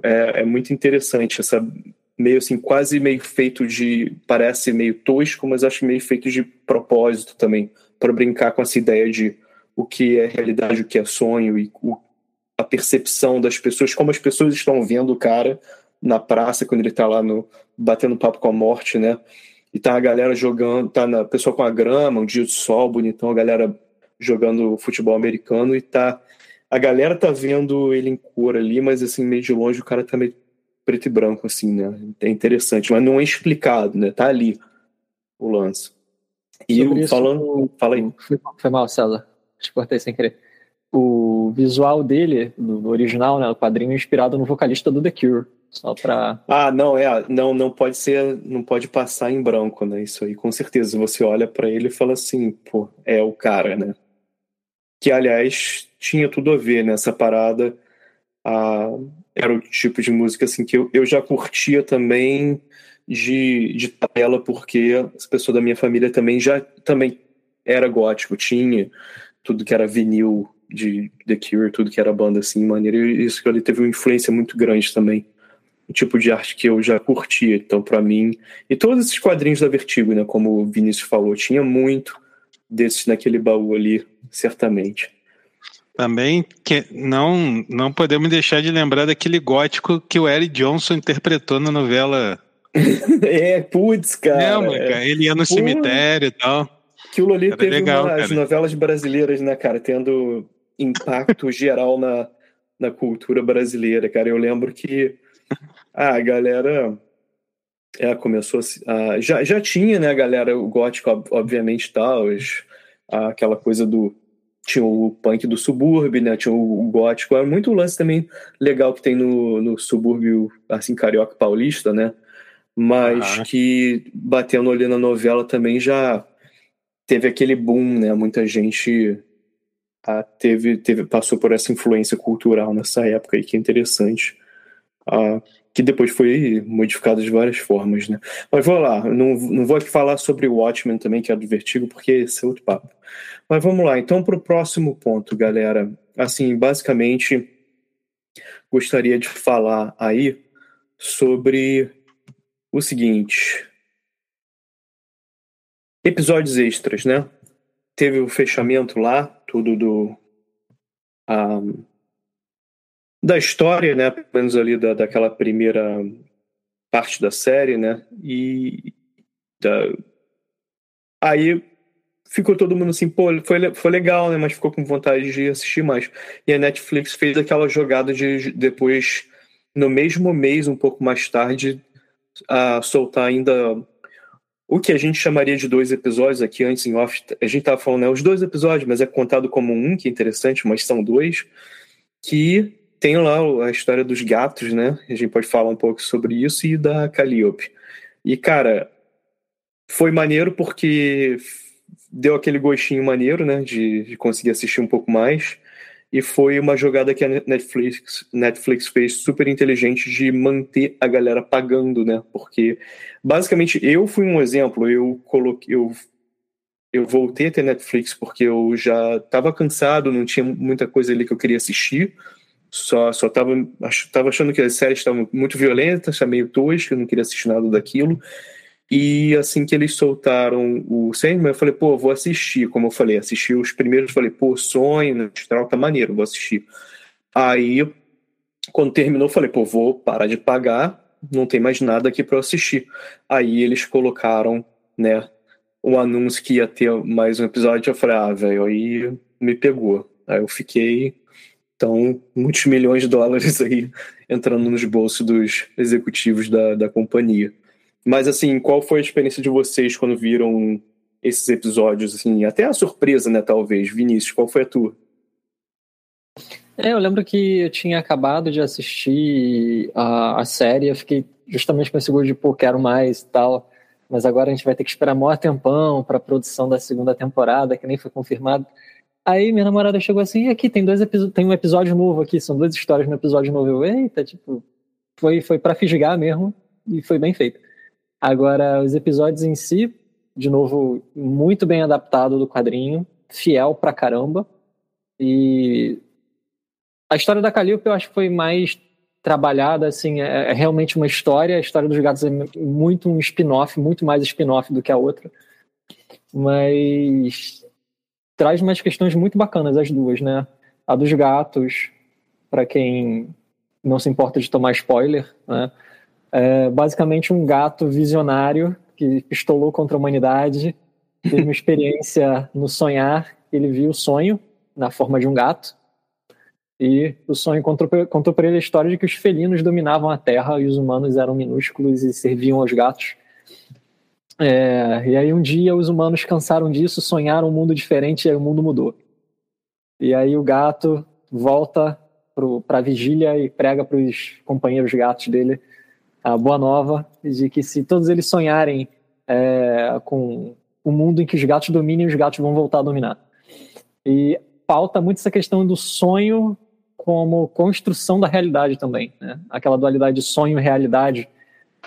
É, é muito interessante essa meio assim, quase meio feito de. Parece meio tosco, mas acho meio feito de propósito também, para brincar com essa ideia de o que é realidade, o que é sonho e o, percepção das pessoas, como as pessoas estão vendo o cara na praça quando ele tá lá no batendo papo com a morte, né? E tá a galera jogando, tá na pessoa com a grama, um dia de sol bonitão, a galera jogando futebol americano e tá a galera tá vendo ele em cor ali, mas assim meio de longe o cara tá meio preto e branco, assim, né? É interessante, mas não é explicado, né? Tá ali o lance. E Sobre falando. Isso, fala aí. Foi mal, César. Te cortei sem querer. O visual dele, no original, né? O quadrinho é inspirado no vocalista do The Cure. Só pra. Ah, não, é. Não, não pode ser. Não pode passar em branco, né? Isso aí, com certeza. Você olha para ele e fala assim, pô, é o cara, né? Que, aliás, tinha tudo a ver nessa parada. A, era o tipo de música assim que eu, eu já curtia também de, de tabela, porque as pessoas da minha família também já também era gótico, tinha tudo que era vinil de The Cure, tudo que era banda assim, maneira, e isso que ele teve uma influência muito grande também. O tipo de arte que eu já curtia, então para mim, e todos esses quadrinhos da Vertigo, né, como o Vinícius falou, tinha muito desses naquele baú ali, certamente. Também que não, não podemos deixar de lembrar daquele gótico que o Eric Johnson interpretou na novela. é, putz, cara. Não, cara. Ele ia no cemitério e tal. Aquilo ali Era teve legal, uma, as novelas brasileiras, né, cara, tendo impacto geral na, na cultura brasileira, cara. Eu lembro que a galera é, começou a, já, já tinha, né, a galera, o gótico, obviamente, tal, aquela coisa do tinha o punk do subúrbio, né? Tinha o gótico. É muito lance também legal que tem no, no subúrbio, assim, carioca paulista, né? Mas ah. que batendo ali na novela também já teve aquele boom, né? Muita gente ah, teve, teve, passou por essa influência cultural nessa época aí, que é interessante. Ah, que depois foi modificado de várias formas, né? Mas vou lá, não, não vou aqui falar sobre Watchmen também, que é do Vertigo, porque esse é outro papo. Mas vamos lá, então para o próximo ponto, galera. Assim, basicamente, gostaria de falar aí sobre o seguinte: episódios extras, né? Teve o fechamento lá, tudo do. Um, ah, da história, né? Pelo menos ali da, daquela primeira parte da série, né? E da... aí ficou todo mundo assim, pô, foi, foi legal, né? Mas ficou com vontade de assistir mais. E a Netflix fez aquela jogada de depois, no mesmo mês, um pouco mais tarde, a soltar ainda o que a gente chamaria de dois episódios aqui antes em off. A gente tava falando, né? Os dois episódios, mas é contado como um, que é interessante, mas são dois. Que tem lá a história dos gatos, né? A gente pode falar um pouco sobre isso e da Calliope. E, cara, foi maneiro porque deu aquele gostinho maneiro, né? De, de conseguir assistir um pouco mais. E foi uma jogada que a Netflix, Netflix fez super inteligente de manter a galera pagando, né? Porque, basicamente, eu fui um exemplo. Eu coloquei. Eu, eu voltei ter Netflix porque eu já estava cansado, não tinha muita coisa ali que eu queria assistir só só tava, ach, tava achando que as séries estavam muito violentas, meio tosca, não queria assistir nada daquilo. E assim que eles soltaram o Sandman, eu falei, pô, vou assistir. Como eu falei, assisti os primeiros, falei, pô, sonho, astral tá maneiro, vou assistir. Aí, quando terminou, falei, pô, vou parar de pagar, não tem mais nada aqui para assistir. Aí eles colocaram, né, o anúncio que ia ter mais um episódio. Eu falei, ah, velho, aí me pegou. Aí eu fiquei então, muitos milhões de dólares aí entrando nos bolsos dos executivos da, da companhia. Mas, assim, qual foi a experiência de vocês quando viram esses episódios? Assim, até a surpresa, né, talvez. Vinícius, qual foi a tua? É, eu lembro que eu tinha acabado de assistir a, a série, eu fiquei justamente com esse gosto de, pô, quero mais e tal. Mas agora a gente vai ter que esperar maior tempão para a produção da segunda temporada, que nem foi confirmado. Aí minha namorada chegou assim, aqui tem dois tem um episódio novo aqui, são duas histórias no episódio novo. Eu, eita, tipo, foi, foi pra fisgar mesmo e foi bem feito. Agora, os episódios em si, de novo, muito bem adaptado do quadrinho, fiel pra caramba. E a história da Calliope eu acho que foi mais trabalhada, assim, é, é realmente uma história. A história dos gatos é muito um spin-off, muito mais spin-off do que a outra. Mas traz umas questões muito bacanas as duas, né? A dos gatos, para quem não se importa de tomar spoiler, né? É basicamente um gato visionário que pistolou contra a humanidade, teve uma experiência no sonhar, ele viu o sonho na forma de um gato, e o sonho contou, contou para ele a história de que os felinos dominavam a Terra e os humanos eram minúsculos e serviam aos gatos. É, e aí um dia os humanos cansaram disso, sonharam um mundo diferente e aí o mundo mudou. E aí o gato volta para a vigília e prega para os companheiros gatos dele a boa nova de que se todos eles sonharem é, com o um mundo em que os gatos dominem, os gatos vão voltar a dominar. E pauta muito essa questão do sonho como construção da realidade também, né? Aquela dualidade de sonho e realidade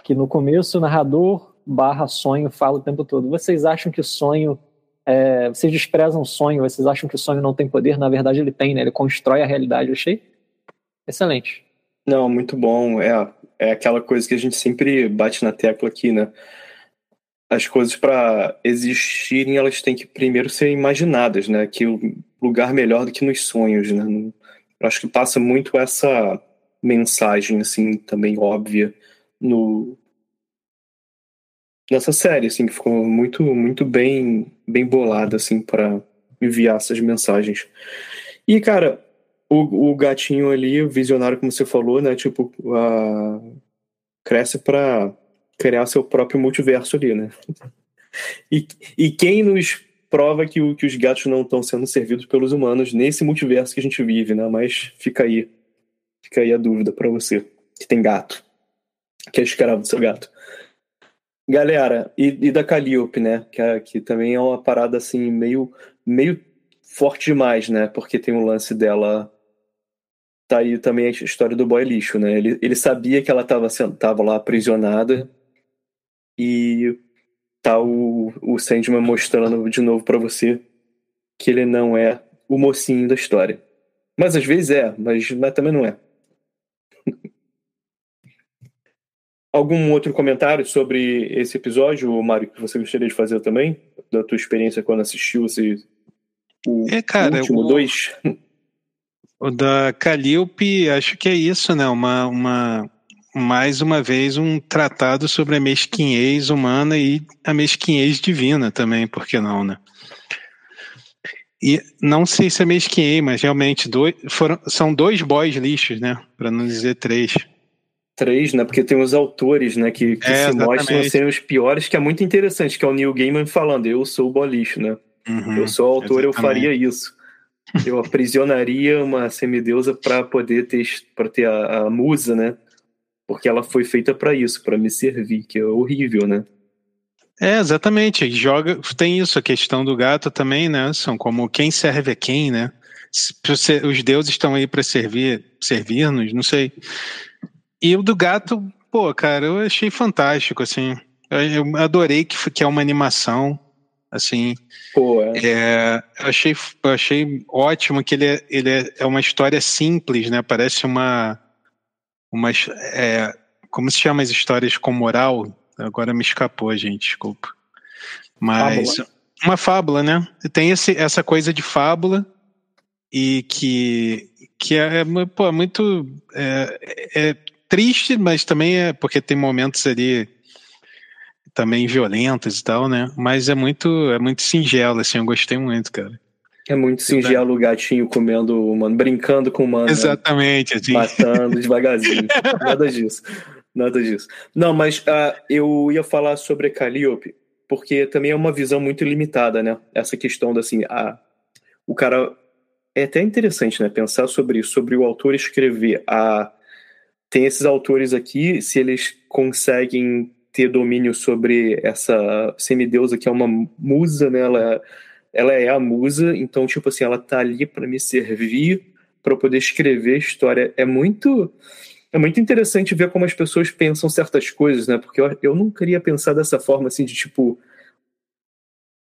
que no começo o narrador barra sonho fala o tempo todo. Vocês acham que o sonho é, vocês desprezam o sonho, vocês acham que o sonho não tem poder, na verdade ele tem, né? Ele constrói a realidade. Eu achei excelente. Não, muito bom. É, é aquela coisa que a gente sempre bate na tecla aqui, né? As coisas para existirem, elas têm que primeiro ser imaginadas, né? Que o lugar melhor do que nos sonhos, né? Acho que passa muito essa mensagem, assim, também óbvia no nessa série, assim, que ficou muito, muito bem, bem bolada, assim, para enviar essas mensagens. E, cara, o, o gatinho ali, o visionário, como você falou, né, tipo, cresce para criar seu próprio multiverso ali, né? E, e quem nos prova que, o, que os gatos não estão sendo servidos pelos humanos nesse multiverso que a gente vive, né? Mas fica aí. Fica aí a dúvida para você, que tem gato. Que é escravo do seu gato. Galera, e, e da Calliope, né? Que, é, que também é uma parada assim, meio, meio forte demais, né? Porque tem o lance dela. Tá aí também a história do boy lixo, né? Ele, ele sabia que ela estava tava lá aprisionada e tá o, o Sandman mostrando de novo para você que ele não é o mocinho da história. Mas às vezes é, mas, mas também não é. Algum outro comentário sobre esse episódio, Mário, que você gostaria de fazer também? Da tua experiência quando assistiu esse, o, é, cara, último o, dois? O da Calliope, acho que é isso, né? Uma, uma, mais uma vez um tratado sobre a mesquinhez humana e a mesquinhez divina também, por que não, né? E não sei se é mesquinhez, mas realmente dois, foram, são dois boys lixos, né? Para não dizer três. Três, né? Porque tem os autores, né? Que, que é, se mostram serem os piores, que é muito interessante, que é o Neil Gaiman falando, eu sou o boy lixo, né? Uhum, eu sou autor, exatamente. eu faria isso. Eu aprisionaria uma semideusa para poder ter, para ter a, a musa, né? porque ela foi feita para isso, para me servir, que é horrível, né? É, exatamente. Joga, tem isso, a questão do gato também, né? São como quem serve a quem, né? Os deuses estão aí para servir, servir-nos, não sei. E o do gato, pô, cara, eu achei fantástico, assim. Eu adorei que, que é uma animação, assim. Pô, é. é eu achei, eu achei ótimo que ele é, ele é, é uma história simples, né? Parece uma umas. É, como se chama as histórias com moral? Agora me escapou, gente, desculpa. Mas. Fábula. Uma fábula, né? Tem esse, essa coisa de fábula e que, que é, é pô, muito. É, é triste, mas também é porque tem momentos ali também violentos e tal, né? Mas é muito, é muito singelo, assim, eu gostei muito, cara. É muito singelo o gatinho comendo o mano, brincando com o mano. Né? Exatamente, assim. Matando devagarzinho. Nada disso. Nada disso. Não, mas uh, eu ia falar sobre a Calliope, porque também é uma visão muito limitada, né? Essa questão da assim, a, o cara. É até interessante, né? Pensar sobre isso, sobre o autor escrever. A, tem esses autores aqui, se eles conseguem ter domínio sobre essa semideusa que é uma musa, né? Ela ela é a musa, então, tipo assim, ela tá ali para me servir, para poder escrever história. É muito. É muito interessante ver como as pessoas pensam certas coisas, né? Porque eu, eu não queria pensar dessa forma, assim, de tipo.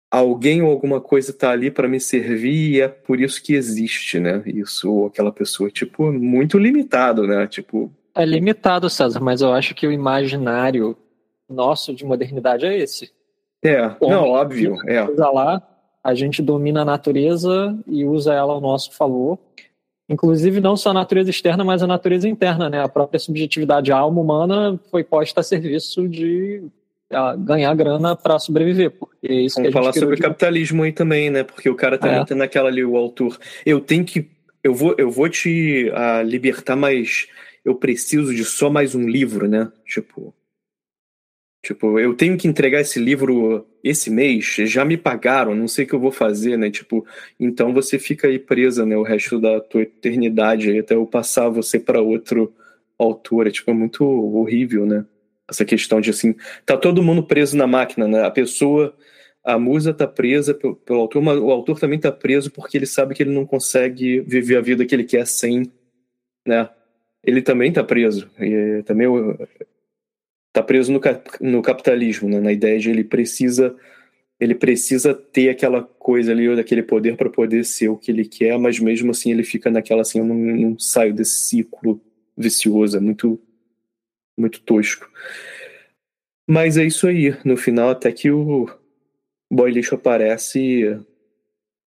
alguém ou alguma coisa tá ali para me servir e é por isso que existe, né? Isso ou aquela pessoa, tipo, muito limitado, né? Tipo, É limitado, César, mas eu acho que o imaginário nosso de modernidade é esse. é, Bom, não, óbvio, é. Lá, a gente domina a natureza e usa ela ao nosso favor. Inclusive, não só a natureza externa, mas a natureza interna, né? A própria subjetividade, a alma humana foi posta a serviço de ganhar grana para sobreviver, porque é isso Vamos falar sobre de- capitalismo aí também, né? Porque o cara também É. tá naquela ali, o autor. Eu tenho que. Eu vou, eu vou te ah, libertar, mas eu preciso de só mais um livro, né? Tipo. Tipo, eu tenho que entregar esse livro esse mês, já me pagaram, não sei o que eu vou fazer, né? Tipo, então você fica aí presa, né? O resto da tua eternidade até eu passar você para outro autor. É, tipo, é muito horrível, né? Essa questão de assim, tá todo mundo preso na máquina, né? A pessoa, a musa tá presa pelo, pelo autor, mas o autor também tá preso porque ele sabe que ele não consegue viver a vida que ele quer sem, né? Ele também tá preso. E também o- tá preso no, cap- no capitalismo, né? Na ideia de ele precisa ele precisa ter aquela coisa ali, daquele poder para poder ser o que ele quer, mas mesmo assim ele fica naquela assim, eu não, não saio desse ciclo vicioso, é muito muito tosco. Mas é isso aí, no final até que o boy lixo aparece e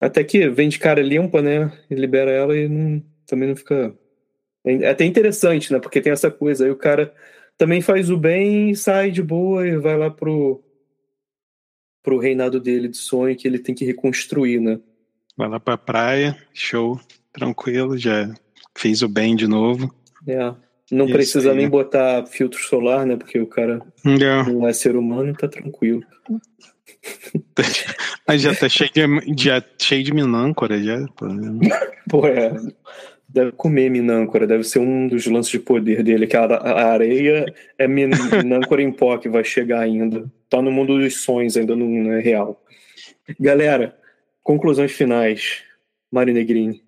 até que vem de cara limpa, né? E libera ela e não- também não fica é até interessante, né? Porque tem essa coisa aí o cara também faz o bem e sai de boa e vai lá pro pro reinado dele de sonho que ele tem que reconstruir, né? Vai lá pra praia, show, tranquilo, já fiz o bem de novo. É. Não Isso precisa aí. nem botar filtro solar, né? Porque o cara Não, não é ser humano, tá tranquilo. mas já tá cheio de, já cheio de minâncora já. Pô, é. Deve comer minâncora, deve ser um dos lances de poder dele, que a, a areia é min- minâncora em pó que vai chegar ainda. Tá no mundo dos sonhos, ainda não, é real. Galera, conclusões finais. Mário Negrini.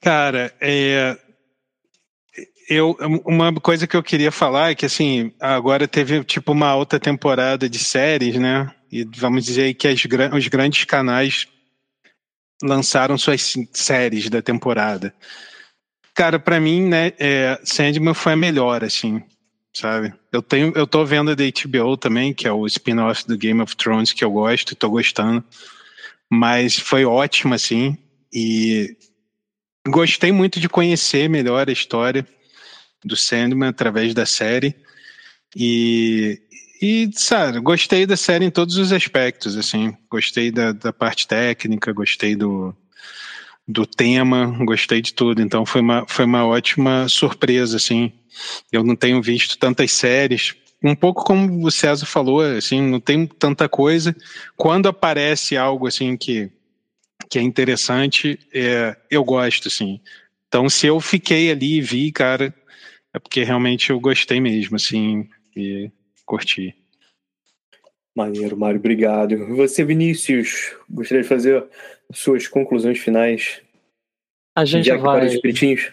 Cara, é, eu, uma coisa que eu queria falar é que assim, agora teve tipo uma alta temporada de séries, né? E vamos dizer que as, os grandes canais lançaram suas séries da temporada. Cara, pra mim, né, é, Sandman foi a melhor, assim, sabe? Eu tenho, eu tô vendo a da HBO também, que é o spin-off do Game of Thrones que eu gosto, tô gostando. Mas foi ótimo, assim, e gostei muito de conhecer melhor a história do Sandman através da série. E, e sabe, gostei da série em todos os aspectos, assim. Gostei da, da parte técnica, gostei do, do tema, gostei de tudo. Então foi uma, foi uma ótima surpresa, assim. Eu não tenho visto tantas séries. Um pouco como o César falou, assim, não tem tanta coisa. Quando aparece algo assim que, que é interessante, é, eu gosto, assim. Então, se eu fiquei ali e vi, cara, é porque realmente eu gostei mesmo, assim, e curti. Maneiro, Mário, obrigado. E Você, Vinícius, gostaria de fazer suas conclusões finais? A gente para vai, os espiritinhos?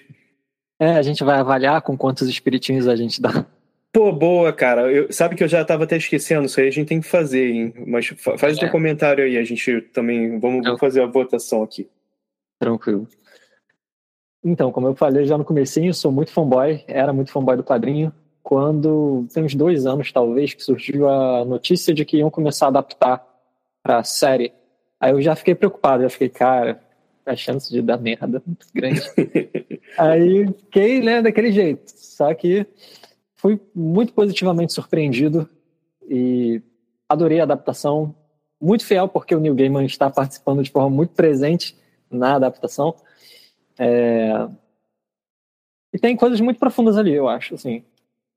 é, a gente vai avaliar com quantos espiritinhos a gente dá. Pô, boa, cara. Eu, sabe que eu já tava até esquecendo, isso aí a gente tem que fazer, hein? Mas fa- faz o teu É. comentário aí, a gente também. Vamos, vamos fazer a votação aqui. Tranquilo. Então, como eu falei já no comecinho, sou muito fanboy, era muito fanboy do quadrinho. Quando tem uns dois anos, talvez, que surgiu a notícia de que iam começar a adaptar pra série. Aí eu já fiquei preocupado, já fiquei, cara, a chance de dar merda é muito grande. Aí fiquei, né, daquele jeito. Só que fui muito positivamente surpreendido e adorei a adaptação. Muito fiel, porque o Neil Gaiman está participando de forma muito presente na adaptação. É, E tem coisas muito profundas ali, eu acho. Assim.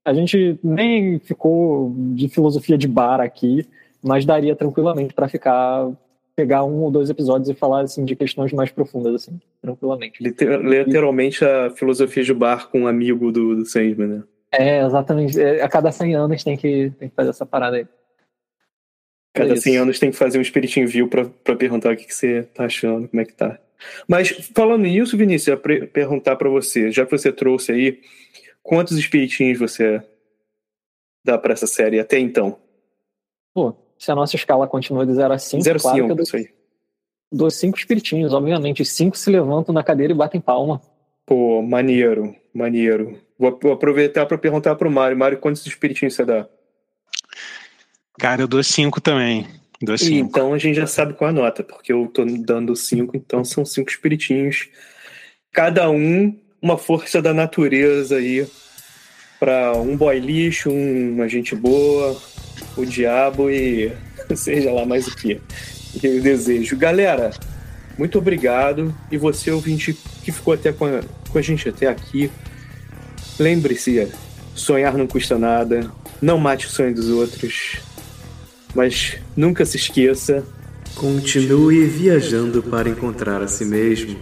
A gente nem ficou de filosofia de bar aqui, mas daria tranquilamente para ficar pegar um ou dois episódios e falar assim de questões mais profundas assim, tranquilamente. Liter- literalmente a filosofia de bar com um amigo do, do Sandman, né? É, exatamente. É, A cada 100 anos tem que, tem que fazer essa parada aí. Cada É 100 isso. anos tem que fazer um espiritinho view pra perguntar o que, que você tá achando, como é que tá. Mas falando nisso, Vinícius, eu ia perguntar pra você, já que você trouxe aí, quantos espiritinhos você dá pra essa série até então? Pô, se a nossa escala continua de 0 a 5, 0 claro 5, que eu dou, isso aí. dou cinco espiritinhos, obviamente. Os cinco se levantam na cadeira e batem palma. Pô, maneiro, maneiro. Vou, aproveitar para perguntar pro Mário. Mário, quantos espiritinhos você dá? Cara, eu dou cinco também. Dou cinco. Então a gente já sabe qual a nota, porque eu tô dando cinco, então são cinco espiritinhos. Cada um uma força da natureza aí para um boy lixo, um, uma gente boa, o diabo e seja lá mais o que eu desejo. Galera, muito obrigado. E você, ouvinte, que ficou até com a, com a gente até aqui, lembre-se, sonhar não custa nada, não mate o sonho dos outros, mas nunca se esqueça. Continue viajando para encontrar a si mesmo.